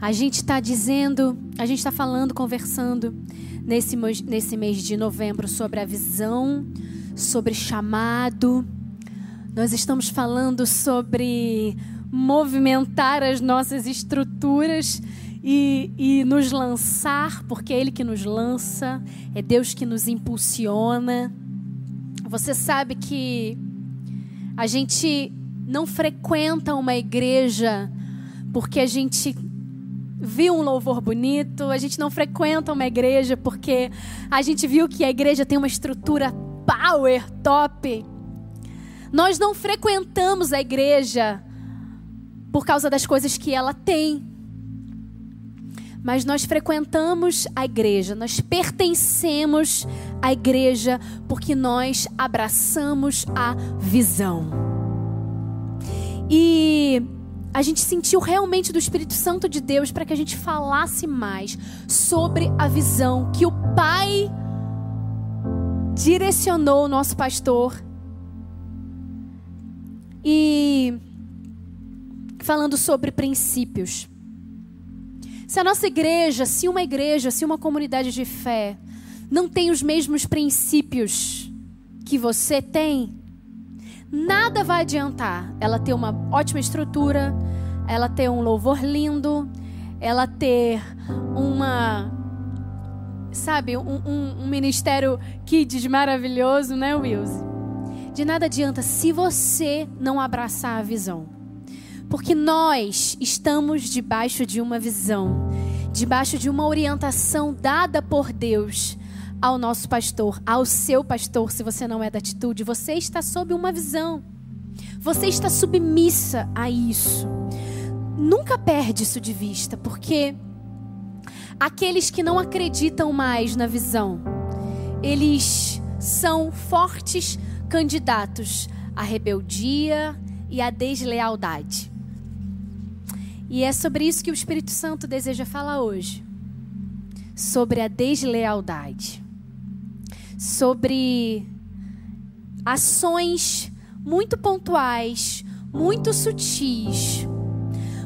A gente está dizendo, a gente está falando, conversando nesse, nesse mês de novembro sobre a visão, sobre chamado. Nós estamos falando sobre movimentar as nossas estruturas e, e nos lançar, porque é Ele que nos lança, é Deus que nos impulsiona. Você sabe que a gente não frequenta uma igreja porque a gente viu um louvor bonito, a gente não frequenta uma igreja porque a gente viu que a igreja tem uma estrutura power, top. Nós não frequentamos a igreja por causa das coisas que ela tem. Mas nós frequentamos a igreja, nós pertencemos à igreja porque nós abraçamos a visão. E a gente sentiu realmente do Espírito Santo de Deus para que a gente falasse mais sobre a visão que o Pai direcionou o nosso pastor. E falando sobre princípios. Se a nossa igreja, se uma igreja, se uma comunidade de fé não tem os mesmos princípios que você tem, nada vai adiantar ela ter uma ótima estrutura, ela ter um louvor lindo, ela ter uma. Sabe, um, um, um ministério kids maravilhoso, né, Wilson? De nada adianta se você não abraçar a visão. Porque nós estamos debaixo de uma visão, debaixo de uma orientação dada por Deus ao nosso pastor, ao seu pastor, se você não é da atitude, você está sob uma visão. Você está submissa a isso. Nunca perde isso de vista, porque aqueles que não acreditam mais na visão, eles são fortes candidatos à rebeldia e à deslealdade. E é sobre isso que o Espírito Santo deseja falar hoje. Sobre a deslealdade. Sobre ações muito pontuais, muito sutis,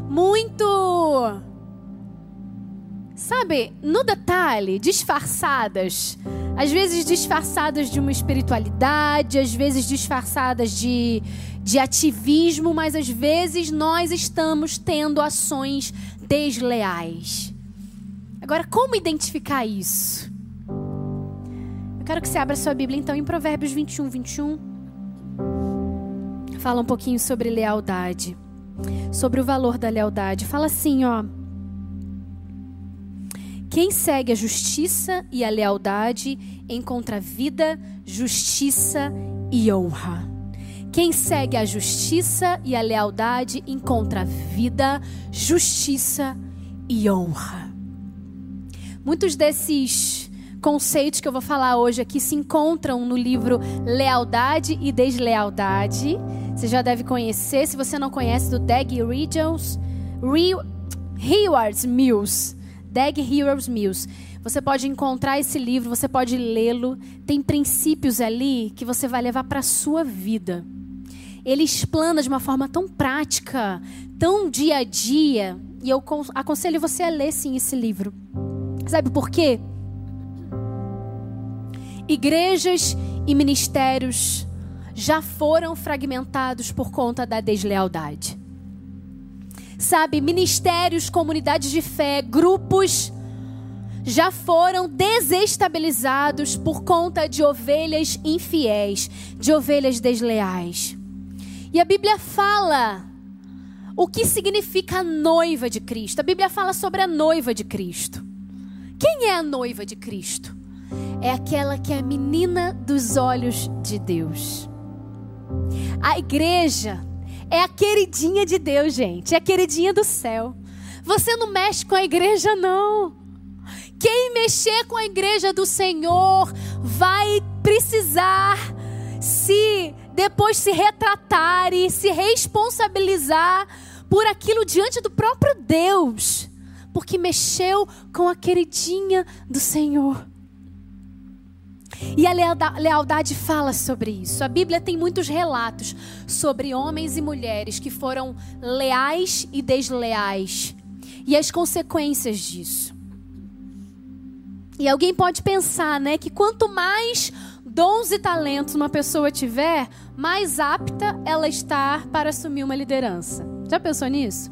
muito. Sabe, no detalhe, disfarçadas. Às vezes disfarçadas de uma espiritualidade, às vezes disfarçadas de de ativismo, mas às vezes nós estamos tendo ações desleais. Agora, como identificar isso? Eu quero que você abra sua Bíblia então em Provérbios 21, 21. Fala um pouquinho sobre lealdade, sobre o valor da lealdade. Fala assim, ó. Quem segue a justiça e a lealdade encontra vida, justiça e honra. Quem segue a justiça e a lealdade encontra vida, justiça e honra. Muitos desses conceitos que eu vou falar hoje aqui se encontram no livro Lealdade e Deslealdade. Você já deve conhecer, se você não conhece, do Dag Regions, Hewards Mills. Dag Hewards Mills. Você pode encontrar esse livro, você pode lê-lo. Tem princípios ali que você vai levar para a sua vida ele explana de uma forma tão prática, tão dia a dia. E eu aconselho você a ler sim esse livro. Sabe por quê? Igrejas e ministérios já foram fragmentados por conta da deslealdade. Sabe, ministérios, comunidades de fé, grupos já foram desestabilizados por conta de ovelhas infiéis, de ovelhas desleais. E a Bíblia fala o que significa a noiva de Cristo. A Bíblia fala sobre a noiva de Cristo. Quem é a noiva de Cristo? É aquela que é a menina dos olhos de Deus. A igreja é a queridinha de Deus, gente. É a queridinha do céu. Você não mexe com a igreja, não. Quem mexer com a igreja do Senhor vai precisar se depois se retratar e se responsabilizar por aquilo diante do próprio Deus, porque mexeu com a queridinha do Senhor. E a lealdade fala sobre isso. A Bíblia tem muitos relatos sobre homens e mulheres que foram leais e desleais e as consequências disso. E alguém pode pensar, né, que quanto mais dons e talentos uma pessoa tiver, mais apta ela está para assumir uma liderança. Já pensou nisso?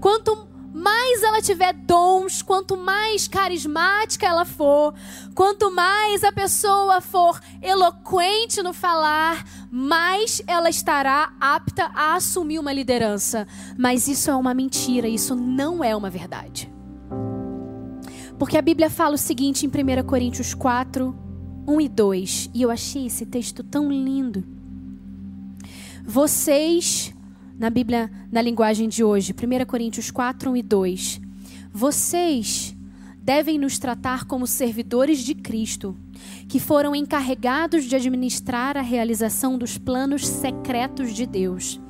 Quanto mais ela tiver dons, quanto mais carismática ela for, quanto mais a pessoa for eloquente no falar, mais ela estará apta a assumir uma liderança. Mas isso é uma mentira, isso não é uma verdade. Porque a Bíblia fala o seguinte em 1 Coríntios 4, 1 e 2, e eu achei esse texto tão lindo. Vocês na Bíblia, na linguagem de hoje, 1 Coríntios 4, 1 e 2. Vocês devem nos tratar como servidores de Cristo, que foram encarregados de administrar a realização dos planos secretos de Deus.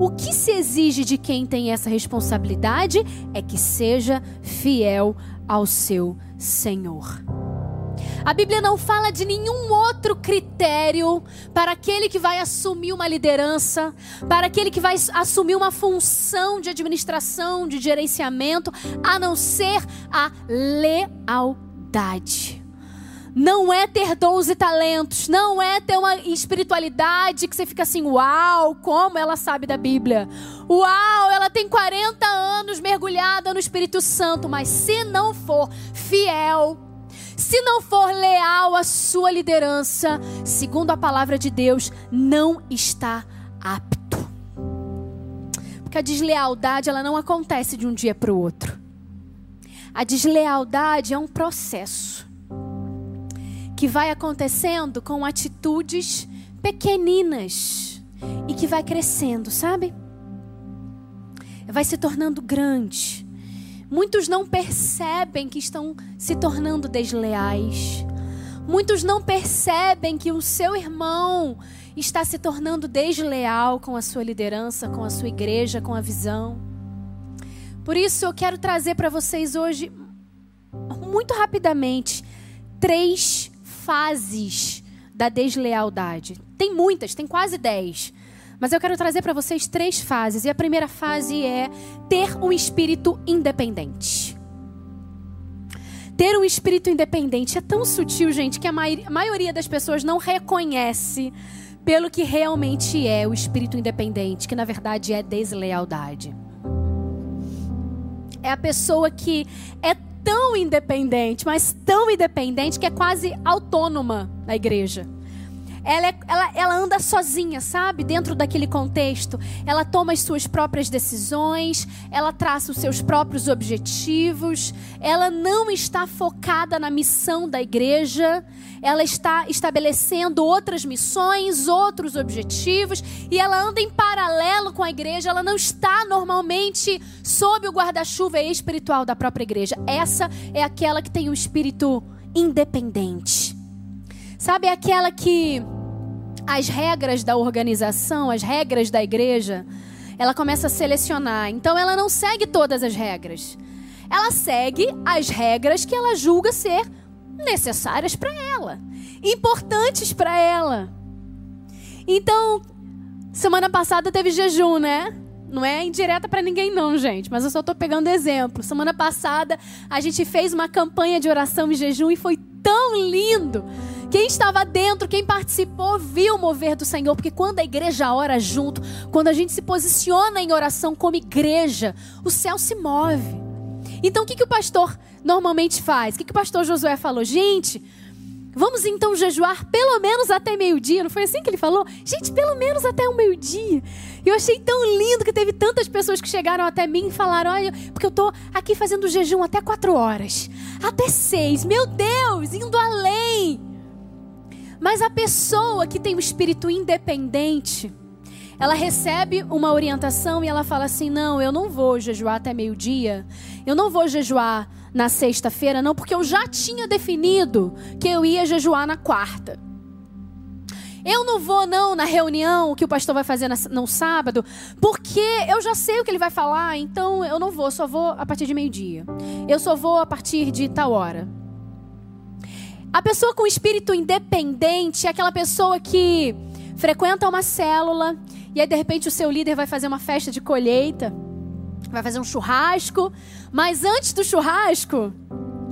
O que se exige de quem tem essa responsabilidade é que seja fiel ao seu Senhor. A Bíblia não fala de nenhum outro critério para aquele que vai assumir uma liderança, para aquele que vai assumir uma função de administração, de gerenciamento, a não ser a lealdade. Não é ter dons e talentos, não é ter uma espiritualidade que você fica assim, uau, como ela sabe da Bíblia. Uau, ela tem 40 anos mergulhada no Espírito Santo, mas se não for fiel, se não for leal à sua liderança, segundo a palavra de Deus, não está apto. Porque a deslealdade ela não acontece de um dia para o outro. A deslealdade é um processo que vai acontecendo com atitudes pequeninas e que vai crescendo, sabe? Vai se tornando grande Muitos não percebem que estão se tornando desleais. Muitos não percebem que o seu irmão está se tornando desleal com a sua liderança, com a sua igreja, com a visão. Por isso eu quero trazer para vocês hoje, muito rapidamente, três fases da deslealdade. Tem muitas, tem quase dez. Mas eu quero trazer para vocês três fases. E a primeira fase é ter um espírito independente. Ter um espírito independente é tão sutil, gente, que a maioria das pessoas não reconhece pelo que realmente é o espírito independente, que na verdade é deslealdade. É a pessoa que é tão independente, mas tão independente que é quase autônoma na igreja. Ela, é, ela, ela anda sozinha, sabe? Dentro daquele contexto. Ela toma as suas próprias decisões, ela traça os seus próprios objetivos, ela não está focada na missão da igreja, ela está estabelecendo outras missões, outros objetivos, e ela anda em paralelo com a igreja, ela não está normalmente sob o guarda-chuva espiritual da própria igreja. Essa é aquela que tem um espírito independente. Sabe, é aquela que as regras da organização, as regras da igreja, ela começa a selecionar. Então ela não segue todas as regras. Ela segue as regras que ela julga ser necessárias para ela, importantes para ela. Então, semana passada teve jejum, né? Não é indireta para ninguém não, gente, mas eu só estou pegando exemplo. Semana passada a gente fez uma campanha de oração e jejum e foi tão lindo. Quem estava dentro, quem participou, viu o mover do Senhor, porque quando a igreja ora junto, quando a gente se posiciona em oração como igreja, o céu se move. Então o que, que o pastor normalmente faz? O que, que o pastor Josué falou? Gente, Vamos então jejuar pelo menos até meio-dia. Não foi assim que ele falou? Gente, pelo menos até o meio-dia. Eu achei tão lindo que teve tantas pessoas que chegaram até mim e falaram: Olha, porque eu estou aqui fazendo jejum até quatro horas, até seis. Meu Deus, indo além. Mas a pessoa que tem o um espírito independente, ela recebe uma orientação e ela fala assim: não, eu não vou jejuar até meio-dia, eu não vou jejuar na sexta-feira, não, porque eu já tinha definido que eu ia jejuar na quarta. Eu não vou não na reunião que o pastor vai fazer no sábado, porque eu já sei o que ele vai falar, então eu não vou, só vou a partir de meio-dia. Eu só vou a partir de tal hora. A pessoa com espírito independente é aquela pessoa que frequenta uma célula e aí de repente o seu líder vai fazer uma festa de colheita, vai fazer um churrasco, mas antes do churrasco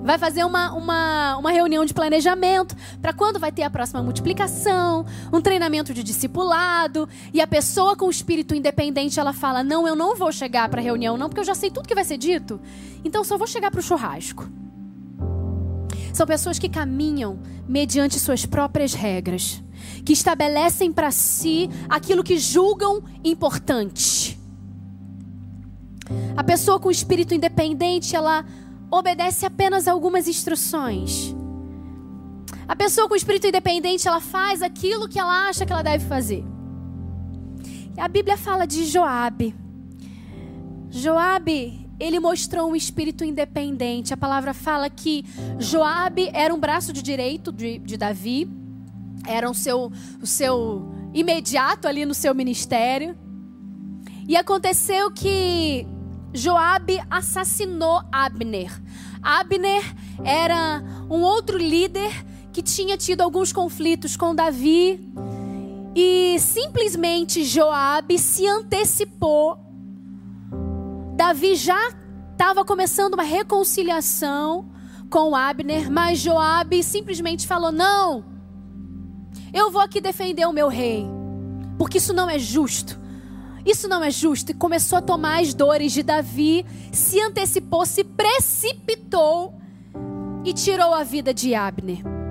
vai fazer uma, uma, uma reunião de planejamento para quando vai ter a próxima multiplicação, um treinamento de discipulado e a pessoa com espírito independente ela fala não eu não vou chegar para a reunião não porque eu já sei tudo que vai ser dito, então só vou chegar para o churrasco. São pessoas que caminham mediante suas próprias regras, que estabelecem para si aquilo que julgam importante. A pessoa com espírito independente, ela obedece apenas algumas instruções. A pessoa com espírito independente, ela faz aquilo que ela acha que ela deve fazer. A Bíblia fala de Joabe. Joabe, ele mostrou um espírito independente. A palavra fala que Joabe era um braço de direito de, de Davi, era o seu, o seu imediato ali no seu ministério. E aconteceu que Joabe assassinou Abner. Abner era um outro líder que tinha tido alguns conflitos com Davi. E simplesmente Joabe se antecipou Davi já estava começando uma reconciliação com Abner, mas Joabe simplesmente falou: "Não. Eu vou aqui defender o meu rei, porque isso não é justo. Isso não é justo." E começou a tomar as dores de Davi, se antecipou, se precipitou e tirou a vida de Abner.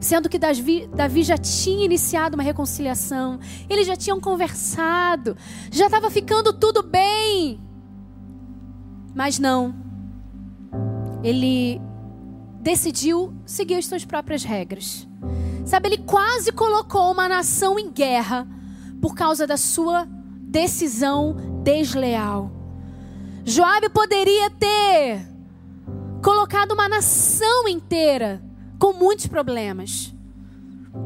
Sendo que Davi, Davi já tinha iniciado uma reconciliação, eles já tinham conversado, já estava ficando tudo bem. Mas não. Ele decidiu seguir as suas próprias regras. Sabe, ele quase colocou uma nação em guerra por causa da sua decisão desleal. Joabe poderia ter colocado uma nação inteira com muitos problemas.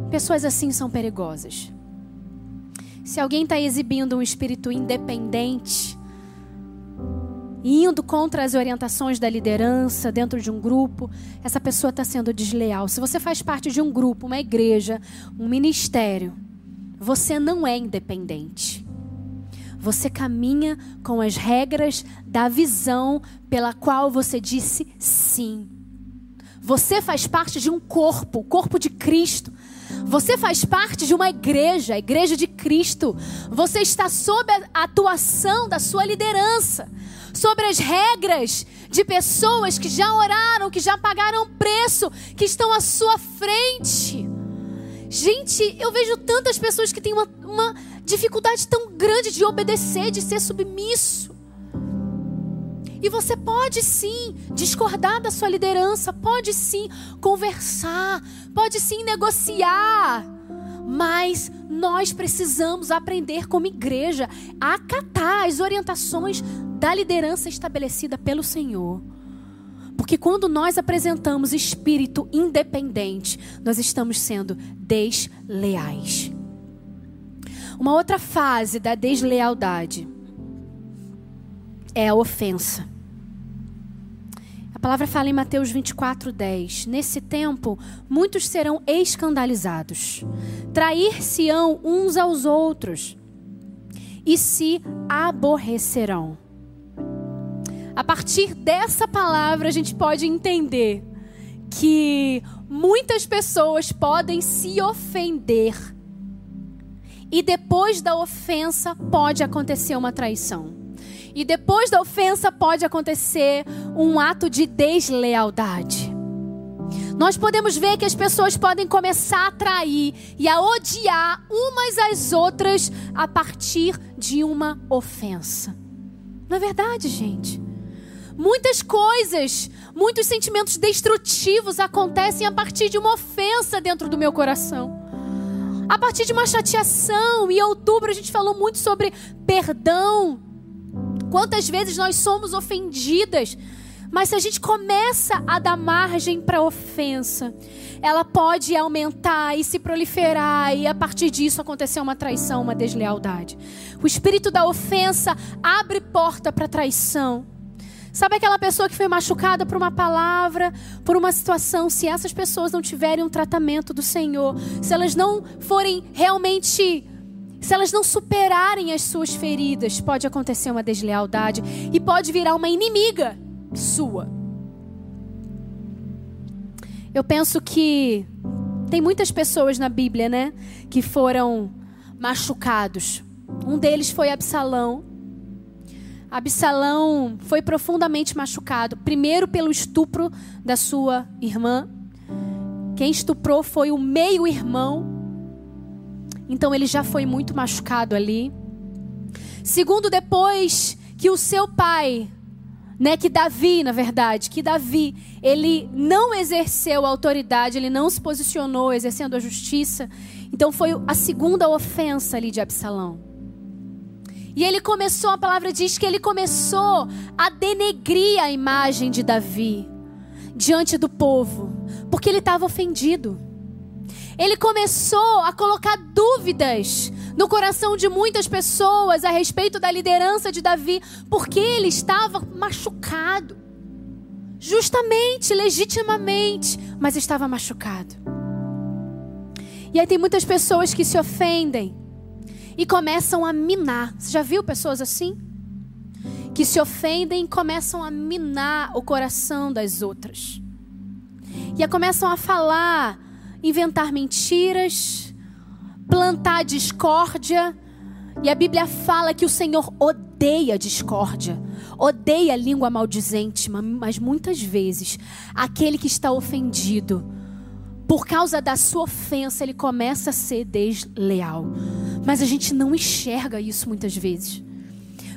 Pessoas assim são perigosas. Se alguém está exibindo um espírito independente, indo contra as orientações da liderança dentro de um grupo, essa pessoa está sendo desleal. Se você faz parte de um grupo, uma igreja, um ministério, você não é independente. Você caminha com as regras da visão pela qual você disse sim. Você faz parte de um corpo, o corpo de Cristo. Você faz parte de uma igreja, a igreja de Cristo. Você está sob a atuação da sua liderança, sobre as regras de pessoas que já oraram, que já pagaram preço, que estão à sua frente. Gente, eu vejo tantas pessoas que têm uma, uma dificuldade tão grande de obedecer, de ser submisso. E você pode sim discordar da sua liderança, pode sim conversar, pode sim negociar. Mas nós precisamos aprender como igreja a acatar as orientações da liderança estabelecida pelo Senhor. Porque quando nós apresentamos espírito independente, nós estamos sendo desleais. Uma outra fase da deslealdade é a ofensa. Palavra fala em Mateus 24, 10. Nesse tempo, muitos serão escandalizados, trair-se-ão uns aos outros e se aborrecerão. A partir dessa palavra, a gente pode entender que muitas pessoas podem se ofender e depois da ofensa pode acontecer uma traição. E depois da ofensa pode acontecer um ato de deslealdade. Nós podemos ver que as pessoas podem começar a trair e a odiar umas às outras a partir de uma ofensa. Não é verdade, gente? Muitas coisas, muitos sentimentos destrutivos acontecem a partir de uma ofensa dentro do meu coração. A partir de uma chateação. Em outubro a gente falou muito sobre perdão. Quantas vezes nós somos ofendidas, Mas se a gente começa a dar margem para ofensa, ela pode aumentar e se proliferar e a partir disso acontecer uma traição, uma deslealdade. O espírito da ofensa abre porta para traição. Sabe aquela pessoa que foi machucada por uma palavra, por uma situação? Se essas pessoas não tiverem um tratamento do Senhor, se elas não forem realmente, se elas não superarem as suas feridas, pode acontecer uma deslealdade e pode virar uma inimiga sua. Eu penso que tem muitas pessoas na Bíblia, né, que foram machucados. Um deles foi Absalão. Absalão foi profundamente machucado, primeiro pelo estupro da sua irmã. Quem estuprou foi o meio-irmão. Então ele já foi muito machucado ali. Segundo, depois que o seu pai, né, que Davi, na verdade, que Davi, ele não exerceu a autoridade, ele não se posicionou exercendo a justiça. Então foi a segunda ofensa ali de Absalão. E ele começou, a palavra diz que ele começou a denegrir a imagem de Davi diante do povo, porque ele estava ofendido. Ele começou a colocar dúvidas no coração de muitas pessoas a respeito da liderança de Davi, porque ele estava machucado. Justamente, legitimamente, mas estava machucado. E aí tem muitas pessoas que se ofendem e começam a minar. Você já viu pessoas assim? Que se ofendem e começam a minar o coração das outras. E começam a falar, inventar mentiras, plantar discórdia. E a Bíblia fala que o Senhor odeia discórdia, odeia língua maldizente, mas muitas vezes aquele que está ofendido, por causa da sua ofensa, ele começa a ser desleal. Mas a gente não enxerga isso muitas vezes.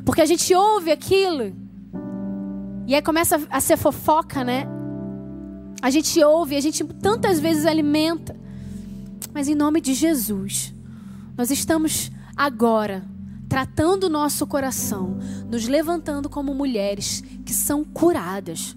Porque a gente ouve aquilo e aí começa a ser fofoca, né? A gente ouve, a gente tantas vezes alimenta. Mas em nome de Jesus, nós estamos agora tratando o nosso coração, nos levantando como mulheres que são curadas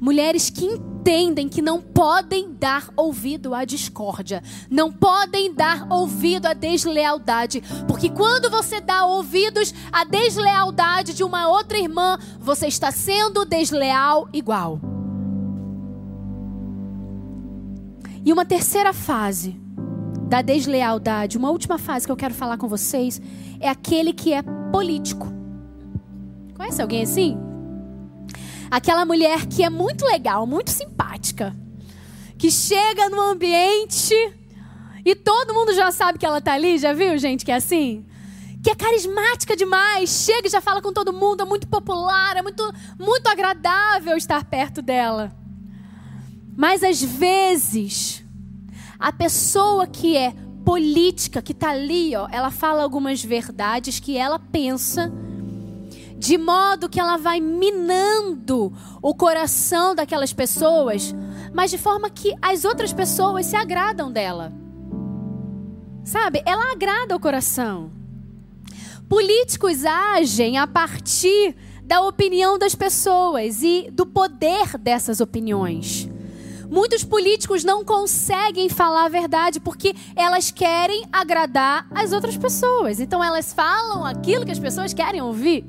Mulheres que entendem que não podem dar ouvido à discórdia, não podem dar ouvido à deslealdade, porque quando você dá ouvidos à deslealdade de uma outra irmã, você está sendo desleal igual. E uma terceira fase da deslealdade, uma última fase que eu quero falar com vocês, é aquele que é político. Conhece alguém assim? Aquela mulher que é muito legal, muito simpática, que chega no ambiente e todo mundo já sabe que ela tá ali, já viu, gente, que é assim? Que é carismática demais, chega e já fala com todo mundo, é muito popular, é muito, muito agradável estar perto dela. Mas às vezes, a pessoa que é política, que está ali, ó, ela fala algumas verdades que ela pensa de modo que ela vai minando o coração daquelas pessoas, mas de forma que as outras pessoas se agradam dela. Sabe? Ela agrada o coração. Políticos agem a partir da opinião das pessoas e do poder dessas opiniões. Muitos políticos não conseguem falar a verdade porque elas querem agradar as outras pessoas. Então elas falam aquilo que as pessoas querem ouvir.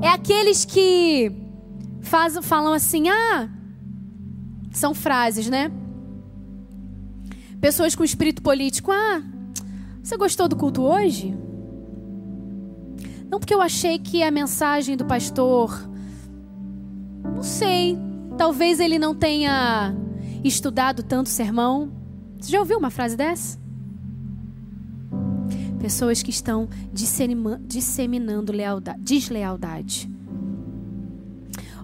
É aqueles que faz, falam assim, ah, são frases, né? Pessoas com espírito político, ah, você gostou do culto hoje? Não porque eu achei que a mensagem do pastor, não sei, talvez ele não tenha estudado tanto sermão. Você já ouviu uma frase dessa? Pessoas que estão disseminando lealdade, deslealdade.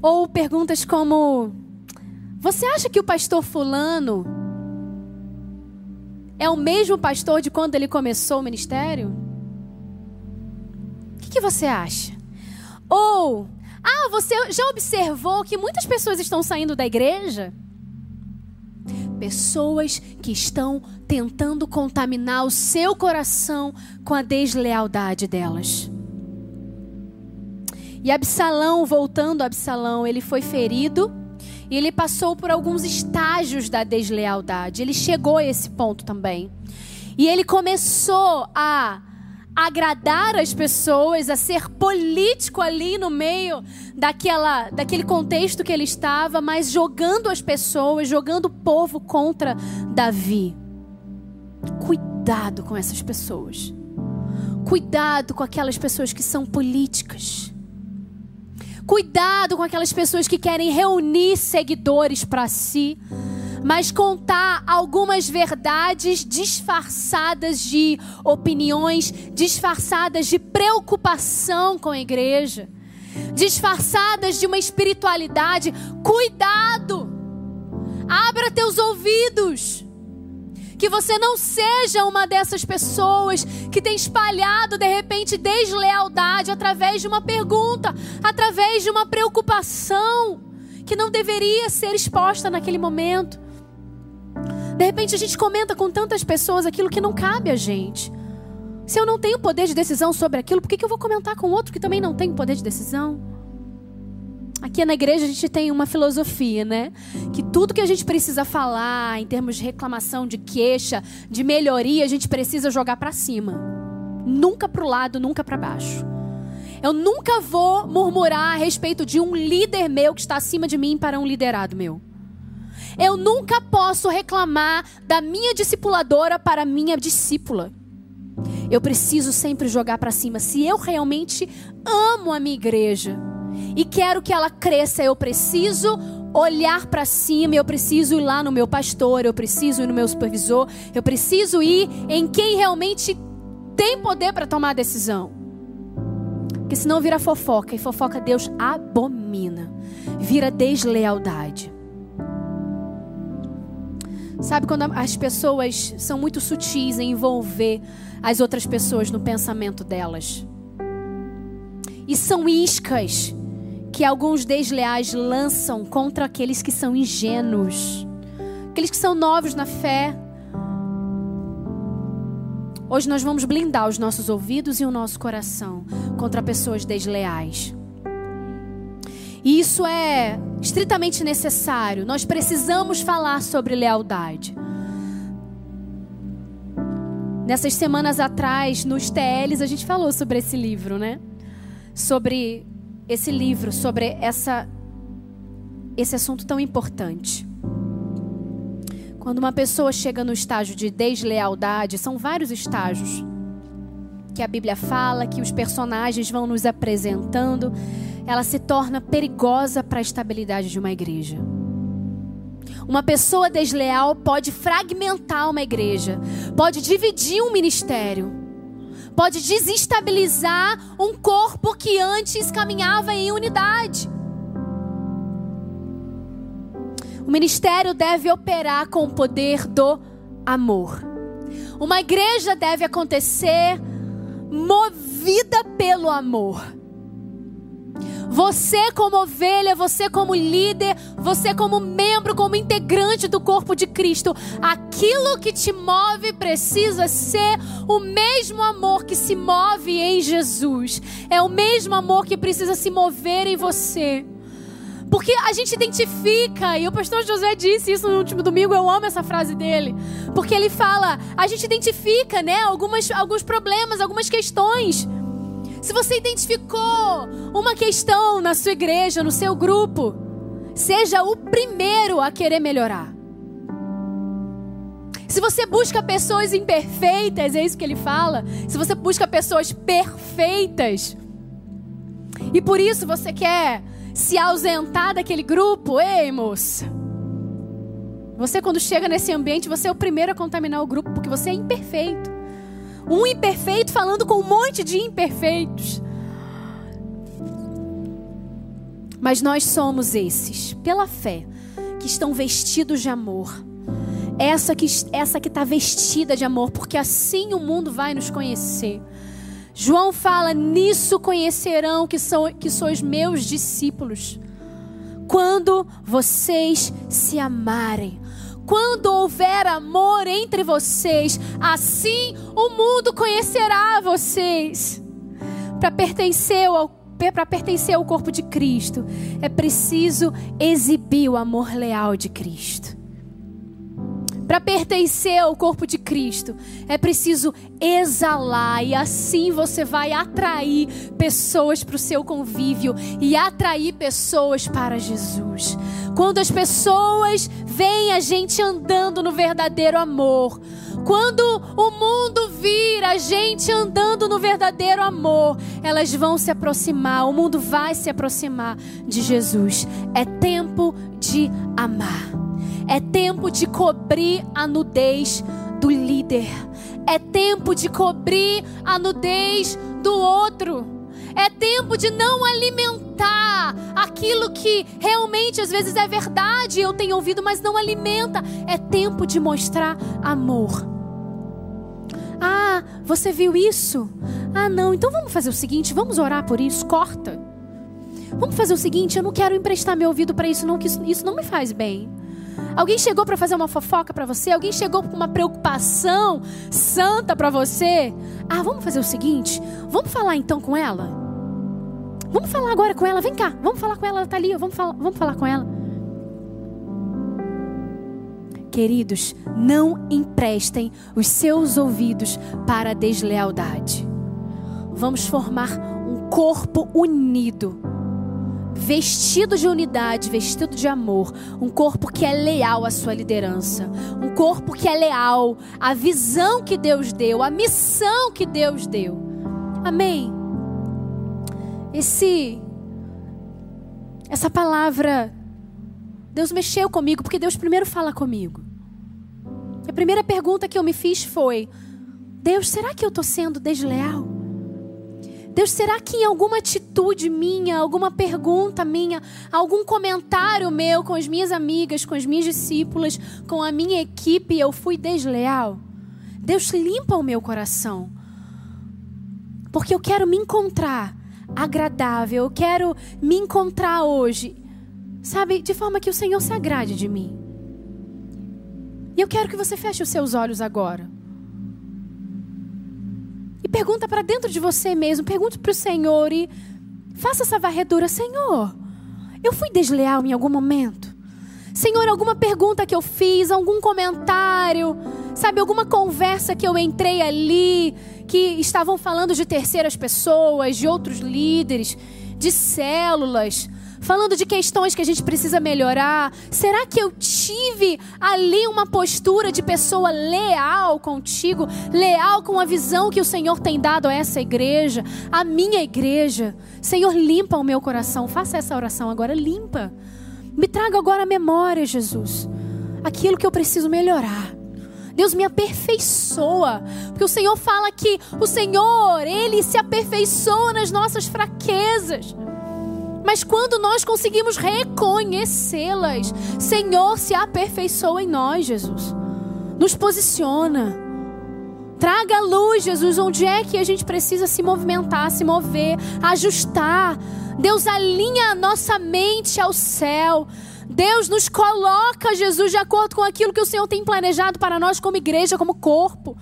Ou perguntas como: Você acha que o pastor Fulano é o mesmo pastor de quando ele começou o ministério? O que, que você acha? Ou, ah, você já observou que muitas pessoas estão saindo da igreja? Pessoas que estão tentando contaminar o seu coração com a deslealdade delas. E Absalão, voltando a Absalão, ele foi ferido e ele passou por alguns estágios da deslealdade. Ele chegou a esse ponto também. E ele começou a agradar as pessoas, a ser político ali no meio daquela, daquele contexto que ele estava, mas jogando as pessoas, jogando o povo contra Davi. Cuidado com essas pessoas. Cuidado com aquelas pessoas que são políticas. Cuidado com aquelas pessoas que querem reunir seguidores para si, mas contar algumas verdades disfarçadas de opiniões, disfarçadas de preocupação com a igreja, disfarçadas de uma espiritualidade. Cuidado! Abra teus ouvidos. Que você não seja uma dessas pessoas que tem espalhado de repente deslealdade através de uma pergunta, através de uma preocupação que não deveria ser exposta naquele momento. De repente a gente comenta com tantas pessoas aquilo que não cabe a gente. Se eu não tenho poder de decisão sobre aquilo, por que, que eu vou comentar com outro que também não tem poder de decisão? Aqui na igreja a gente tem uma filosofia, né? Que tudo que a gente precisa falar em termos de reclamação, de queixa, de melhoria, a gente precisa jogar para cima. Nunca para o lado, nunca para baixo. Eu nunca vou murmurar a respeito de um líder meu que está acima de mim para um liderado meu. Eu nunca posso reclamar da minha discipuladora para minha discípula. Eu preciso sempre jogar para cima. Se eu realmente amo a minha igreja, e quero que ela cresça, eu preciso olhar para cima, eu preciso ir lá no meu pastor, eu preciso ir no meu supervisor, eu preciso ir em quem realmente tem poder para tomar a decisão. Porque senão vira fofoca, e fofoca Deus abomina, vira deslealdade. Sabe quando as pessoas são muito sutis em envolver as outras pessoas no pensamento delas? E são iscas que alguns desleais lançam contra aqueles que são ingênuos, aqueles que são novos na fé. Hoje nós vamos blindar os nossos ouvidos e o nosso coração contra pessoas desleais. E isso é estritamente necessário. Nós precisamos falar sobre lealdade. Nessas semanas atrás, nos TLs, a gente falou sobre esse livro, né? Sobre esse livro sobre essa esse assunto tão importante. Quando uma pessoa chega no estágio de deslealdade, são vários estágios que a Bíblia fala, que os personagens vão nos apresentando, ela se torna perigosa para a estabilidade de uma igreja. Uma pessoa desleal pode fragmentar uma igreja, pode dividir um ministério pode desestabilizar um corpo que antes caminhava em unidade. O ministério deve operar com o poder do amor. Uma igreja deve acontecer movida pelo amor. Você, como ovelha, você, como líder, você, como membro, como integrante do corpo de Cristo, aquilo que te move precisa ser o mesmo amor que se move em Jesus. É o mesmo amor que precisa se mover em você. Porque a gente identifica, e o pastor José disse isso no último domingo, eu amo essa frase dele. Porque ele fala, a gente identifica, né, algumas, alguns problemas, algumas questões. Se você identificou uma questão na sua igreja, no seu grupo, seja o primeiro a querer melhorar. Se você busca pessoas imperfeitas, é isso que ele fala. Se você busca pessoas perfeitas, e por isso você quer se ausentar daquele grupo, ei, moça. Você, quando chega nesse ambiente, você é o primeiro a contaminar o grupo, porque você é imperfeito. Um imperfeito falando com um monte de imperfeitos. Mas nós somos esses, pela fé, que estão vestidos de amor. Essa que essa que está vestida de amor, porque assim o mundo vai nos conhecer. João fala: nisso conhecerão que, são, que sois meus discípulos. Quando vocês se amarem quando houver amor entre vocês, assim o mundo conhecerá vocês. Para pertencer ao para pertencer ao corpo de Cristo, é preciso exibir o amor leal de Cristo. Para pertencer ao corpo de Cristo, é preciso exalar, e assim você vai atrair pessoas para o seu convívio e atrair pessoas para Jesus. Quando as pessoas veem a gente andando no verdadeiro amor, quando o mundo vir a gente andando no verdadeiro amor, elas vão se aproximar, o mundo vai se aproximar de Jesus. É tempo de amar. É tempo de cobrir a nudez do líder. É tempo de cobrir a nudez do outro. É tempo de não alimentar aquilo que realmente às vezes é verdade, eu tenho ouvido, mas não alimenta. É tempo de mostrar amor. Ah, você viu isso? Ah, não. Então vamos fazer o seguinte, vamos orar por isso. Corta. Vamos fazer o seguinte, eu não quero emprestar meu ouvido para isso não, que isso, isso não me faz bem. Alguém chegou para fazer uma fofoca para você? Alguém chegou com uma preocupação santa para você? Ah, vamos fazer o seguinte, vamos falar então com ela? Vamos falar agora com ela, vem cá, vamos falar com ela, ela tá ali, vamos falar, vamos falar com ela. Queridos, não emprestem os seus ouvidos para a deslealdade. Vamos formar um corpo unido vestido de unidade, vestido de amor, um corpo que é leal à sua liderança, um corpo que é leal à visão que Deus deu, à missão que Deus deu. Amém. Esse essa palavra Deus mexeu comigo porque Deus primeiro fala comigo. A primeira pergunta que eu me fiz foi: Deus, será que eu estou sendo desleal? Deus, será que em alguma atitude minha, alguma pergunta minha, algum comentário meu com as minhas amigas, com as minhas discípulas, com a minha equipe, eu fui desleal? Deus limpa o meu coração. Porque eu quero me encontrar agradável, eu quero me encontrar hoje, sabe, de forma que o Senhor se agrade de mim. E eu quero que você feche os seus olhos agora. E pergunta para dentro de você mesmo, pergunte para o Senhor e faça essa varredura, Senhor. Eu fui desleal em algum momento? Senhor, alguma pergunta que eu fiz, algum comentário, sabe, alguma conversa que eu entrei ali, que estavam falando de terceiras pessoas, de outros líderes, de células, falando de questões que a gente precisa melhorar. Será que eu tive ali uma postura de pessoa leal contigo, leal com a visão que o Senhor tem dado a essa igreja, a minha igreja? Senhor, limpa o meu coração. Faça essa oração agora, limpa. Me traga agora a memória, Jesus, aquilo que eu preciso melhorar. Deus me aperfeiçoa. Porque o Senhor fala que o Senhor, Ele se aperfeiçoa nas nossas fraquezas. Mas quando nós conseguimos reconhecê-las, Senhor, se aperfeiçoa em nós, Jesus. Nos posiciona. Traga luz, Jesus, onde é que a gente precisa se movimentar, se mover, ajustar. Deus alinha a nossa mente ao céu. Deus nos coloca, Jesus, de acordo com aquilo que o Senhor tem planejado para nós como igreja, como corpo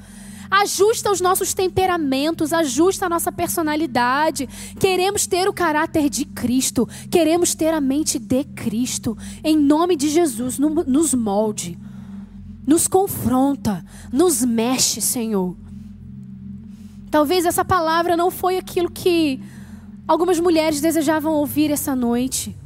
ajusta os nossos temperamentos, ajusta a nossa personalidade. Queremos ter o caráter de Cristo, queremos ter a mente de Cristo. Em nome de Jesus, nos molde, nos confronta, nos mexe, Senhor. Talvez essa palavra não foi aquilo que algumas mulheres desejavam ouvir essa noite.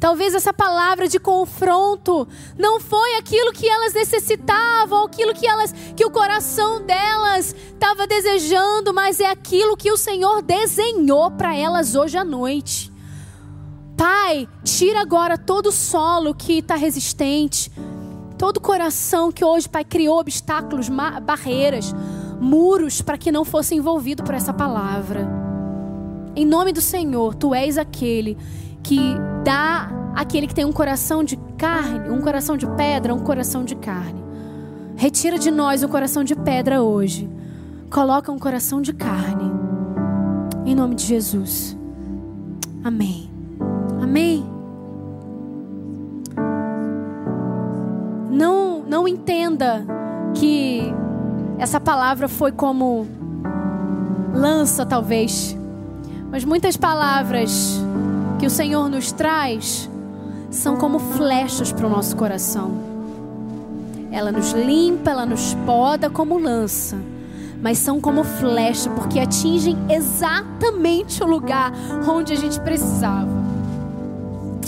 Talvez essa palavra de confronto não foi aquilo que elas necessitavam, aquilo que elas que o coração delas estava desejando, mas é aquilo que o Senhor desenhou para elas hoje à noite. Pai, tira agora todo o solo que está resistente, todo o coração que hoje, Pai, criou obstáculos, barreiras, muros para que não fosse envolvido por essa palavra. Em nome do Senhor, Tu és aquele que dá aquele que tem um coração de carne, um coração de pedra, um coração de carne. Retira de nós o coração de pedra hoje. Coloca um coração de carne. Em nome de Jesus. Amém. Amém. Não, não entenda que essa palavra foi como lança, talvez, Mas muitas palavras que o Senhor nos traz são como flechas para o nosso coração. Ela nos limpa, ela nos poda como lança, mas são como flecha porque atingem exatamente o lugar onde a gente precisava.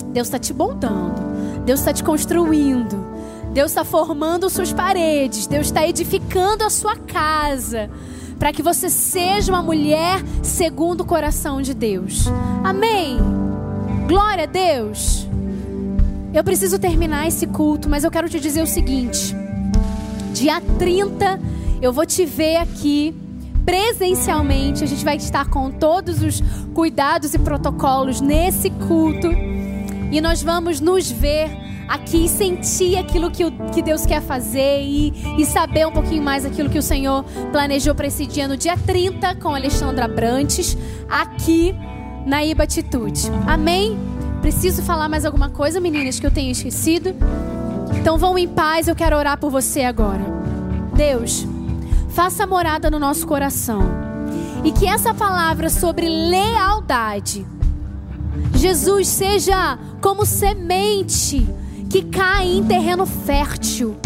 Deus está te moldando, Deus está te construindo, Deus está formando suas paredes, Deus está edificando a sua casa para que você seja uma mulher segundo o coração de Deus. Amém. Glória a Deus. Eu preciso terminar esse culto, mas eu quero te dizer o seguinte: dia 30 eu vou te ver aqui presencialmente. A gente vai estar com todos os cuidados e protocolos nesse culto. E nós vamos nos ver aqui e sentir aquilo que, o, que Deus quer fazer e, e saber um pouquinho mais aquilo que o Senhor planejou para esse dia no dia 30 com Alexandra Brantes, aqui na Iba Atitude. Amém? Preciso falar mais alguma coisa, meninas, que eu tenha esquecido? Então vão em paz, eu quero orar por você agora. Deus, faça morada no nosso coração. E que essa palavra sobre lealdade, Jesus, seja como semente que cai em terreno fértil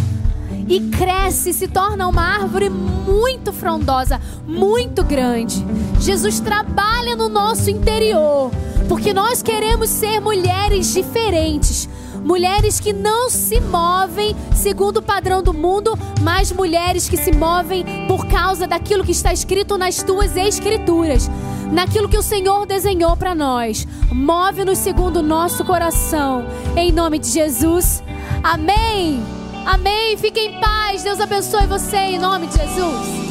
e cresce, se torna uma árvore muito frondosa, muito grande. Jesus trabalha no nosso interior, porque nós queremos ser mulheres diferentes. Mulheres que não se movem segundo o padrão do mundo, mas mulheres que se movem por causa daquilo que está escrito nas tuas escrituras, naquilo que o Senhor desenhou para nós. Move-nos segundo o nosso coração, em nome de Jesus. Amém. Amém. Fique em paz. Deus abençoe você em nome de Jesus.